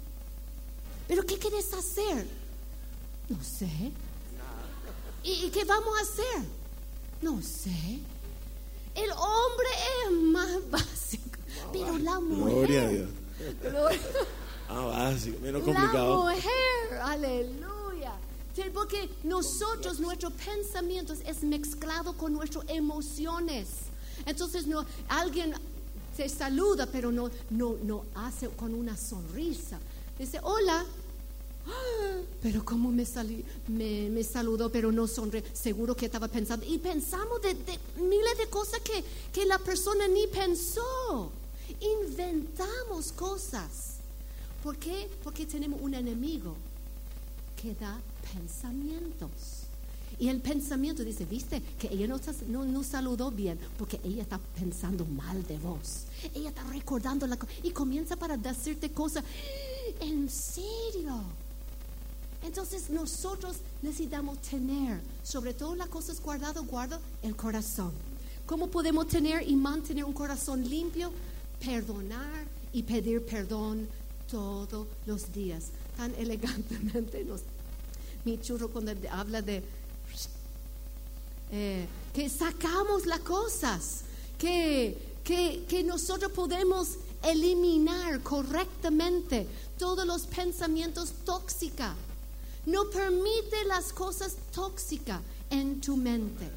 Speaker 3: ¿Pero qué quieres hacer? No sé. ¿Y, qué vamos a hacer? No sé. El hombre es más básico, pero la mujer.
Speaker 4: Gloria a Dios. Ah, básico, menos complicado.
Speaker 3: La mujer, aleluya. Porque nosotros, nuestros pensamientos es mezclado con nuestras emociones. Entonces, no, alguien se saluda, pero no, no, no hace con una sonrisa. Dice, hola. Pero cómo me, salí, me, me, saludó, pero no sonre. Seguro que estaba pensando. Y pensamos de, de miles de cosas que, que la persona ni pensó. Inventamos cosas. ¿Por qué? Porque tenemos un enemigo que da pensamientos. Y el pensamiento dice, viste, que ella no, no, saludó bien porque ella está pensando mal de vos. Ella está recordando la cosa y comienza para decirte cosas. ¿En serio? Entonces nosotros necesitamos tener, sobre todo las cosas guardadas, guarda el corazón. ¿Cómo podemos tener y mantener un corazón limpio? Perdonar y pedir perdón todos los días. Tan elegantemente nos, mi churro cuando habla de eh, que sacamos las cosas, que, que, que nosotros podemos eliminar correctamente todos los pensamientos tóxicos. No permite las cosas tóxicas en tu mente.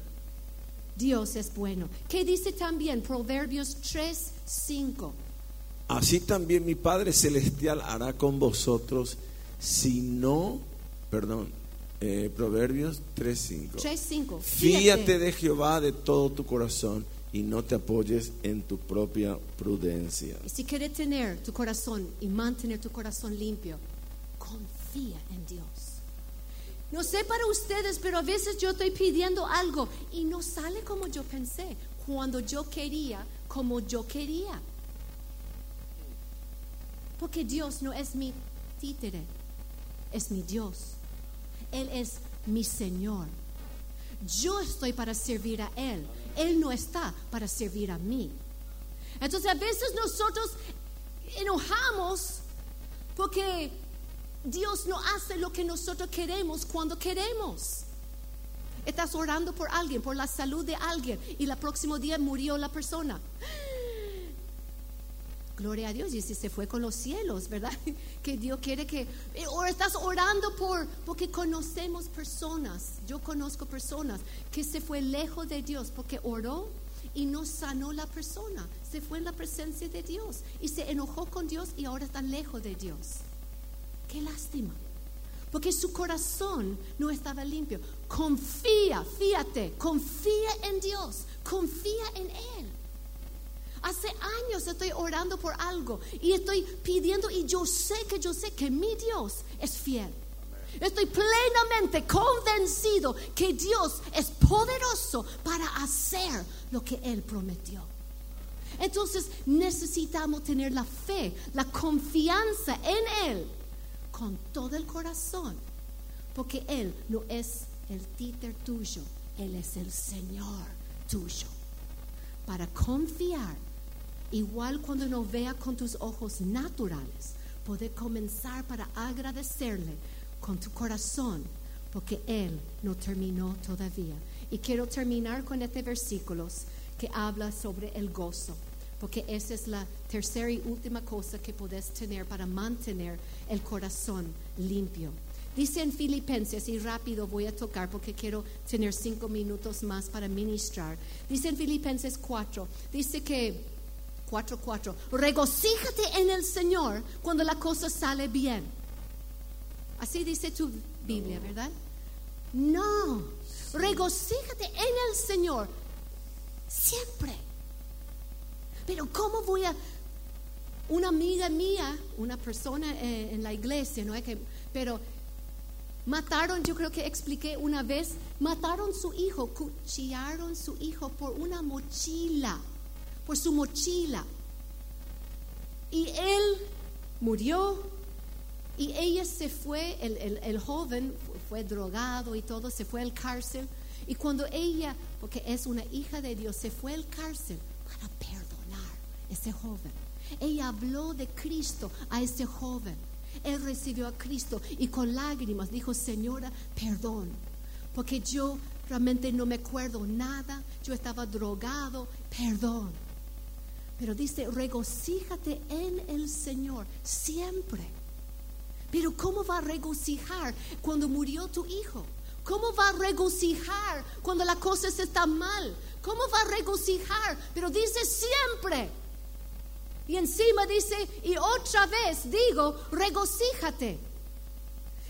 Speaker 3: Dios es bueno. ¿Qué dice también Proverbios 3, 5?
Speaker 4: Así también mi Padre Celestial hará con vosotros si no, perdón, eh, Proverbios 3.5. Fíate de Jehová de todo tu corazón y no te apoyes en tu propia prudencia.
Speaker 3: si quieres tener tu corazón y mantener tu corazón limpio, confía en Dios. No sé para ustedes, pero a veces yo estoy pidiendo algo y no sale como yo pensé, cuando yo quería, como yo quería. Porque Dios no es mi títere, es mi Dios. Él es mi Señor. Yo estoy para servir a Él. Él no está para servir a mí. Entonces a veces nosotros enojamos porque Dios no hace lo que nosotros queremos cuando queremos. Estás orando por alguien, por la salud de alguien, y el próximo día murió la persona. Gloria a Dios. Y si se fue con los cielos, ¿verdad? Que Dios quiere que... Eh, o estás orando por... Porque conocemos personas. Yo conozco personas que se fue lejos de Dios porque oró y no sanó la persona. Se fue en la presencia de Dios y se enojó con Dios y ahora está lejos de Dios. Qué lástima. porque su corazón no estaba limpio. Confía, fíjate, confía en Dios, confía en Él. Hace años estoy orando por algo y estoy pidiendo y yo sé que yo sé que mi Dios es fiel. Estoy plenamente convencido que Dios es poderoso para hacer lo que Él prometió. Entonces necesitamos tener la fe, la confianza en Él con todo el corazón, porque Él no es el títer tuyo, Él es el Señor tuyo. Para confiar, igual cuando no vea con tus ojos naturales, poder comenzar para agradecerle con tu corazón, porque Él no terminó todavía. Y quiero terminar con este versículo que habla sobre el gozo, porque esa es la tercera y última cosa que puedes tener para mantener el corazón limpio. Dice en Filipenses, y rápido voy a tocar porque quiero tener cinco minutos más para ministrar. Dice en Filipenses 4, dice que 4.4, regocíjate en el Señor cuando la cosa sale bien. Así dice tu Biblia, ¿verdad? No, regocíjate en el Señor siempre. Pero ¿cómo voy a... Una amiga mía, una persona eh, en la iglesia, ¿no? Que, pero mataron, yo creo que expliqué una vez, mataron su hijo, cuchillaron su hijo por una mochila, por su mochila. Y él murió y ella se fue, el, el, joven fue drogado y todo, se fue al cárcel. Y cuando ella, porque es una hija de Dios, se fue al cárcel para perdonar a ese joven. Ella habló de Cristo a ese joven. Él recibió a Cristo y con lágrimas dijo, Señora, perdón, porque yo realmente no me acuerdo nada, yo estaba drogado, perdón. Pero dice, regocíjate en el Señor siempre. Pero ¿cómo va a regocijar cuando murió tu hijo? ¿Cómo va a regocijar cuando la cosa está mal? ¿Cómo va a regocijar? Pero dice siempre. Y encima dice, y otra vez digo, regocíjate.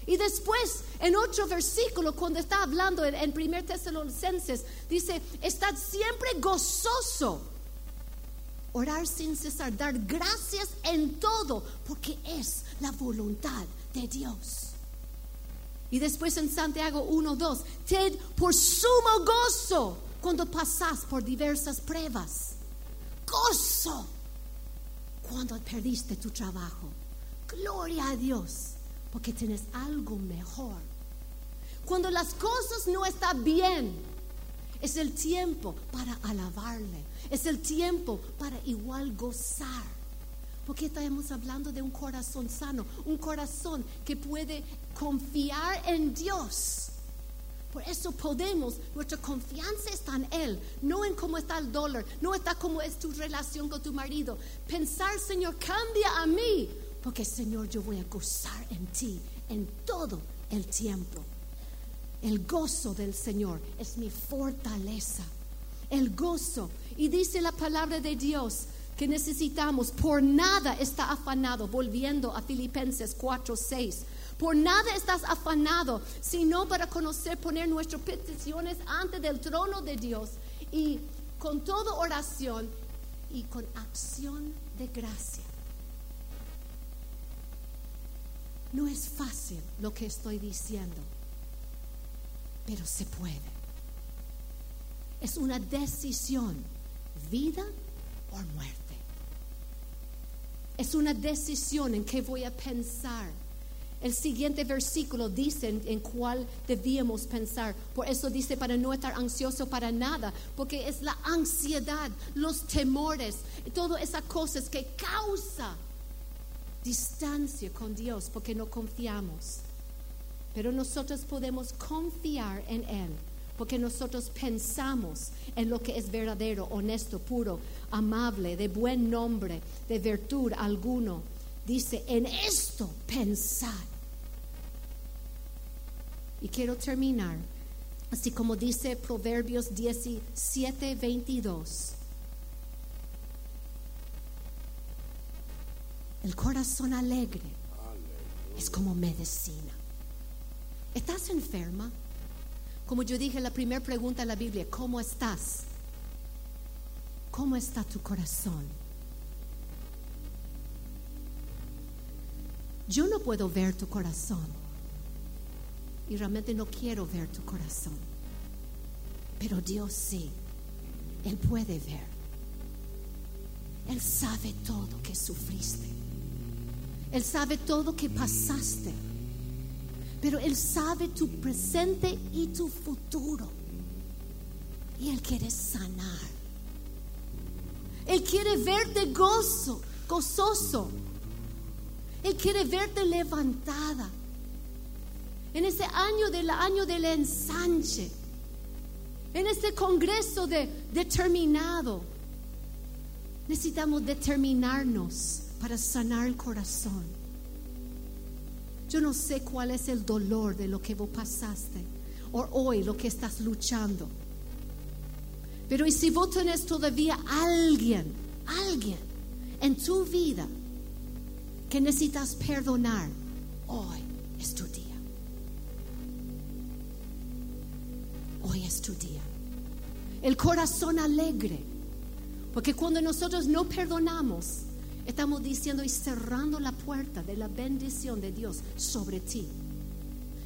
Speaker 3: Y después, en otro versículo, cuando está hablando en, en 1 Tesalonicenses, dice, estad siempre gozoso orar sin cesar, dar gracias en todo, porque es la voluntad de Dios. Y después en Santiago 1.2, ten por sumo gozo cuando pasas por diversas pruebas. Gozo cuando perdiste tu trabajo. Gloria a Dios, porque tienes algo mejor. Cuando las cosas no están bien, es el tiempo para alabarle. Es el tiempo para igual gozar. Porque estamos hablando de un corazón sano, un corazón que puede confiar en Dios. Por eso podemos, nuestra confianza está en Él, no en cómo está el dólar, no está cómo es tu relación con tu marido. Pensar, Señor, cambia a mí, porque Señor, yo voy a gozar en ti en todo el tiempo. El gozo del Señor es mi fortaleza. El gozo. Y dice la palabra de Dios que necesitamos, por nada está afanado, volviendo a Filipenses 4, 6. Por nada estás afanado, sino para conocer, poner nuestras peticiones ante del trono de Dios y con toda oración y con acción de gracia. No es fácil lo que estoy diciendo pero se puede. Es una decisión, vida o muerte. Es una decisión en qué voy a pensar. El siguiente versículo dice en, cuál debíamos pensar. Por eso dice para no estar ansioso para nada, porque es la ansiedad, los temores, todas esas cosas que causa distancia con Dios porque no confiamos. Pero nosotros podemos confiar en Él, porque nosotros pensamos en lo que es verdadero, honesto, puro, amable, de buen nombre, de virtud alguno. Dice, en esto pensar. Y quiero terminar, así como dice Proverbios 17, 22. El corazón alegre es como medicina ¿Estás enferma? Como yo dije, la primera pregunta en la Biblia, ¿cómo estás? ¿Cómo está tu corazón? Yo no puedo ver tu corazón y realmente no quiero ver tu corazón, pero Dios sí, Él puede ver. Él sabe todo que sufriste. Él sabe todo que pasaste. Pero Él sabe tu presente y tu futuro. Y Él quiere sanar. Él quiere verte gozo, gozoso. Él quiere verte levantada. En ese año del año del ensanche. En este congreso de determinado Necesitamos determinarnos para sanar el corazón. Yo no sé cuál es el dolor de lo que vos pasaste o hoy lo que estás luchando. Pero y si vos tenés todavía alguien, alguien en tu vida que necesitas perdonar, hoy es tu día. Hoy es tu día. El corazón alegre porque cuando nosotros no perdonamos, estamos diciendo y cerrando la puerta de la bendición de Dios sobre ti,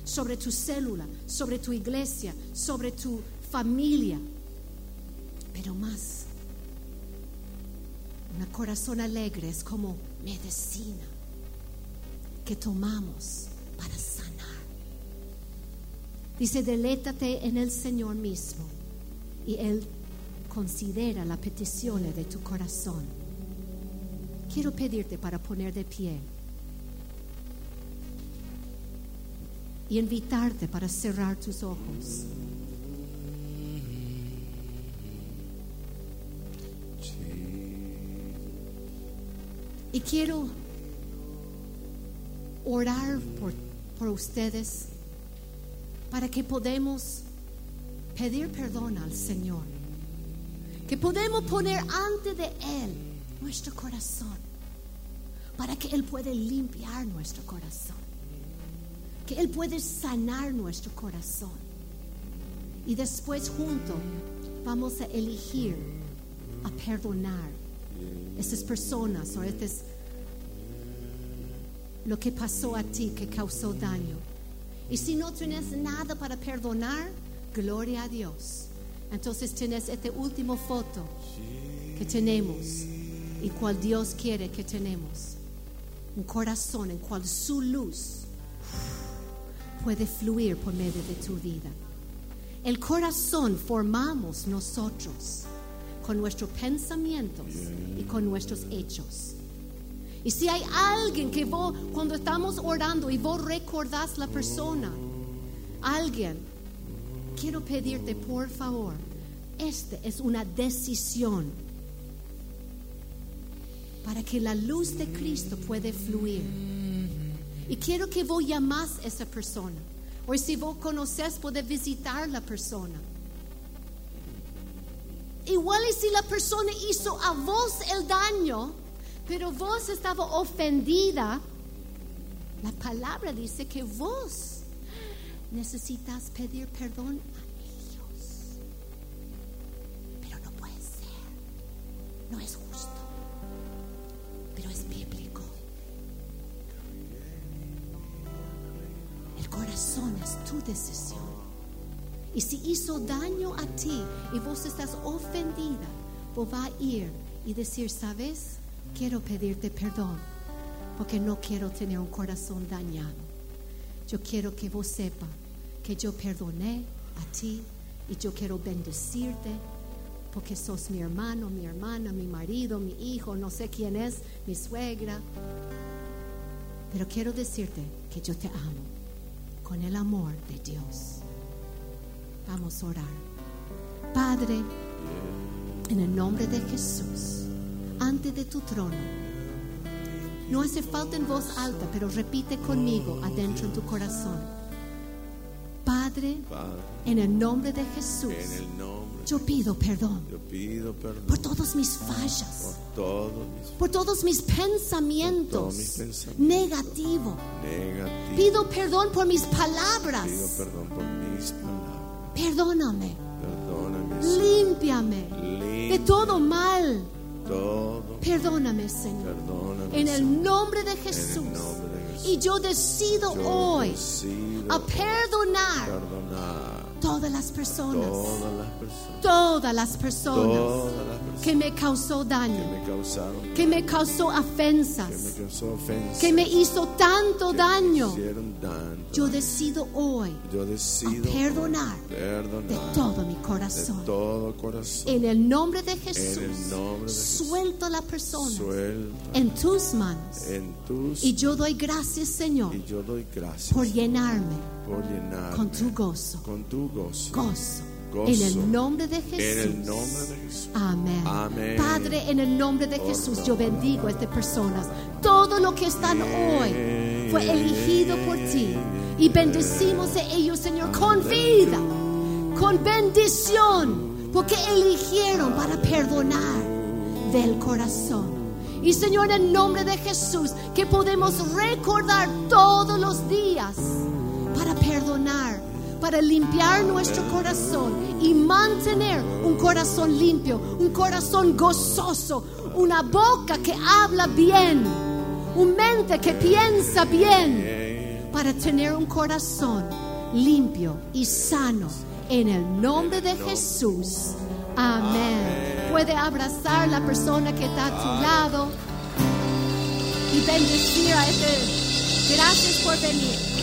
Speaker 3: sobre tu célula, sobre tu iglesia, sobre tu familia. Pero más, un corazón alegre es como medicina que tomamos para sanar. Dice, delétate en el Señor mismo y Él considera la petición de tu corazón. Quiero pedirte para poner de pie y invitarte para cerrar tus ojos. Y quiero orar por, ustedes para que podamos pedir perdón al Señor que podemos poner ante de Él nuestro corazón, para que Él pueda limpiar nuestro corazón, que Él puede sanar nuestro corazón. Y después juntos vamos a elegir a perdonar estas personas o estas lo que pasó a ti que causó daño. Y si no tienes nada para perdonar, gloria a Dios entonces tienes esta última foto que tenemos y cual Dios quiere que tenemos. Un corazón en cual su luz puede fluir por medio de tu vida. El corazón formamos nosotros con nuestros pensamientos y con nuestros hechos. Y si hay alguien que vos, cuando estamos orando y vos recordás la persona, alguien quiero pedirte por favor, esta es una decisión para que la luz de Cristo pueda fluir. Y quiero que vos llamás a esa persona. O si vos conoces, puedes visitar la persona. Igual y si la persona hizo a vos el daño, pero vos estaba ofendida, la palabra dice que vos necesitas pedir perdón a ellos. Pero no puede ser. No es justo. Decisión. Y si hizo daño a ti y vos estás ofendida, vos va a ir y decir, ¿sabes? Quiero pedirte perdón porque no quiero tener un corazón dañado. Yo quiero que vos sepa que yo perdoné a ti y yo quiero bendecirte porque sos mi hermano, mi hermana, mi marido, mi hijo, no sé quién es, mi suegra. Pero quiero decirte que yo te amo con el amor de Dios. Vamos a orar. Padre, en el nombre de Jesús, ante de tu trono, no hace falta en voz alta, pero repite conmigo adentro en tu corazón. Padre, en el nombre de Jesús,
Speaker 4: en el nombre
Speaker 3: Yo pido perdón
Speaker 4: Yo pido perdón
Speaker 3: por todas mis fallas,
Speaker 4: por todos mis
Speaker 3: por todos mis
Speaker 4: Por
Speaker 3: pensamientos
Speaker 4: todos mis pensamientos.
Speaker 3: negativos.
Speaker 4: negativos.
Speaker 3: Pido perdón por mis
Speaker 4: Pido
Speaker 3: palabras.
Speaker 4: perdón por mis palabras.
Speaker 3: Perdóname,
Speaker 4: Perdóname,
Speaker 3: límpiame de todo mal.
Speaker 4: todo.
Speaker 3: Perdóname, Señor.
Speaker 4: Perdóname,
Speaker 3: En el
Speaker 4: Señor.
Speaker 3: nombre de
Speaker 4: En
Speaker 3: Jesús.
Speaker 4: el nombre de Jesús.
Speaker 3: Y yo decido
Speaker 4: Yo
Speaker 3: hoy
Speaker 4: decido
Speaker 3: a perdonar
Speaker 4: perdonar
Speaker 3: todas las personas,
Speaker 4: todas las personas,
Speaker 3: todas las personas.
Speaker 4: Todas las personas.
Speaker 3: Que me causó
Speaker 4: que
Speaker 3: daño,
Speaker 4: me causaron,
Speaker 3: que me causó
Speaker 4: que me
Speaker 3: ofensas,
Speaker 4: causó ofensa,
Speaker 3: que me hizo tanto
Speaker 4: que
Speaker 3: daño. Yo decido hoy
Speaker 4: Yo
Speaker 3: a
Speaker 4: decido
Speaker 3: perdonar de todo mi
Speaker 4: de
Speaker 3: corazón.
Speaker 4: todo corazón.
Speaker 3: En el nombre de
Speaker 4: En
Speaker 3: Jesús,
Speaker 4: el nombre de Jesús.
Speaker 3: suelto a la persona
Speaker 4: Suelta.
Speaker 3: en tus manos.
Speaker 4: en tus
Speaker 3: Y yo doy gracias, Señor,
Speaker 4: y yo doy gracias.
Speaker 3: por llenarme
Speaker 4: por llenarme
Speaker 3: con tu gozo.
Speaker 4: con tu gozo.
Speaker 3: Gozo.
Speaker 4: Gozo.
Speaker 3: En el nombre de Jesús.
Speaker 4: En el nombre de Jesús.
Speaker 3: Amén.
Speaker 4: Amén.
Speaker 3: Padre, en el nombre de Jesús, yo bendigo a estas personas. Todo lo que están hoy fue elegido por ti. Y bendecimos a ellos, Señor, con vida, con bendición, porque eligieron para perdonar del corazón. Y Señor, en el nombre de Jesús, que podemos recordar todos los días para perdonar, para limpiar nuestro corazón y mantener un corazón limpio, un corazón gozoso, una boca que habla bien, una mente que piensa bien, para tener un corazón limpio y sano. En el nombre de Jesús. Amén. Puede abrazar la persona que está a tu lado y bendecir a este. Gracias por venir.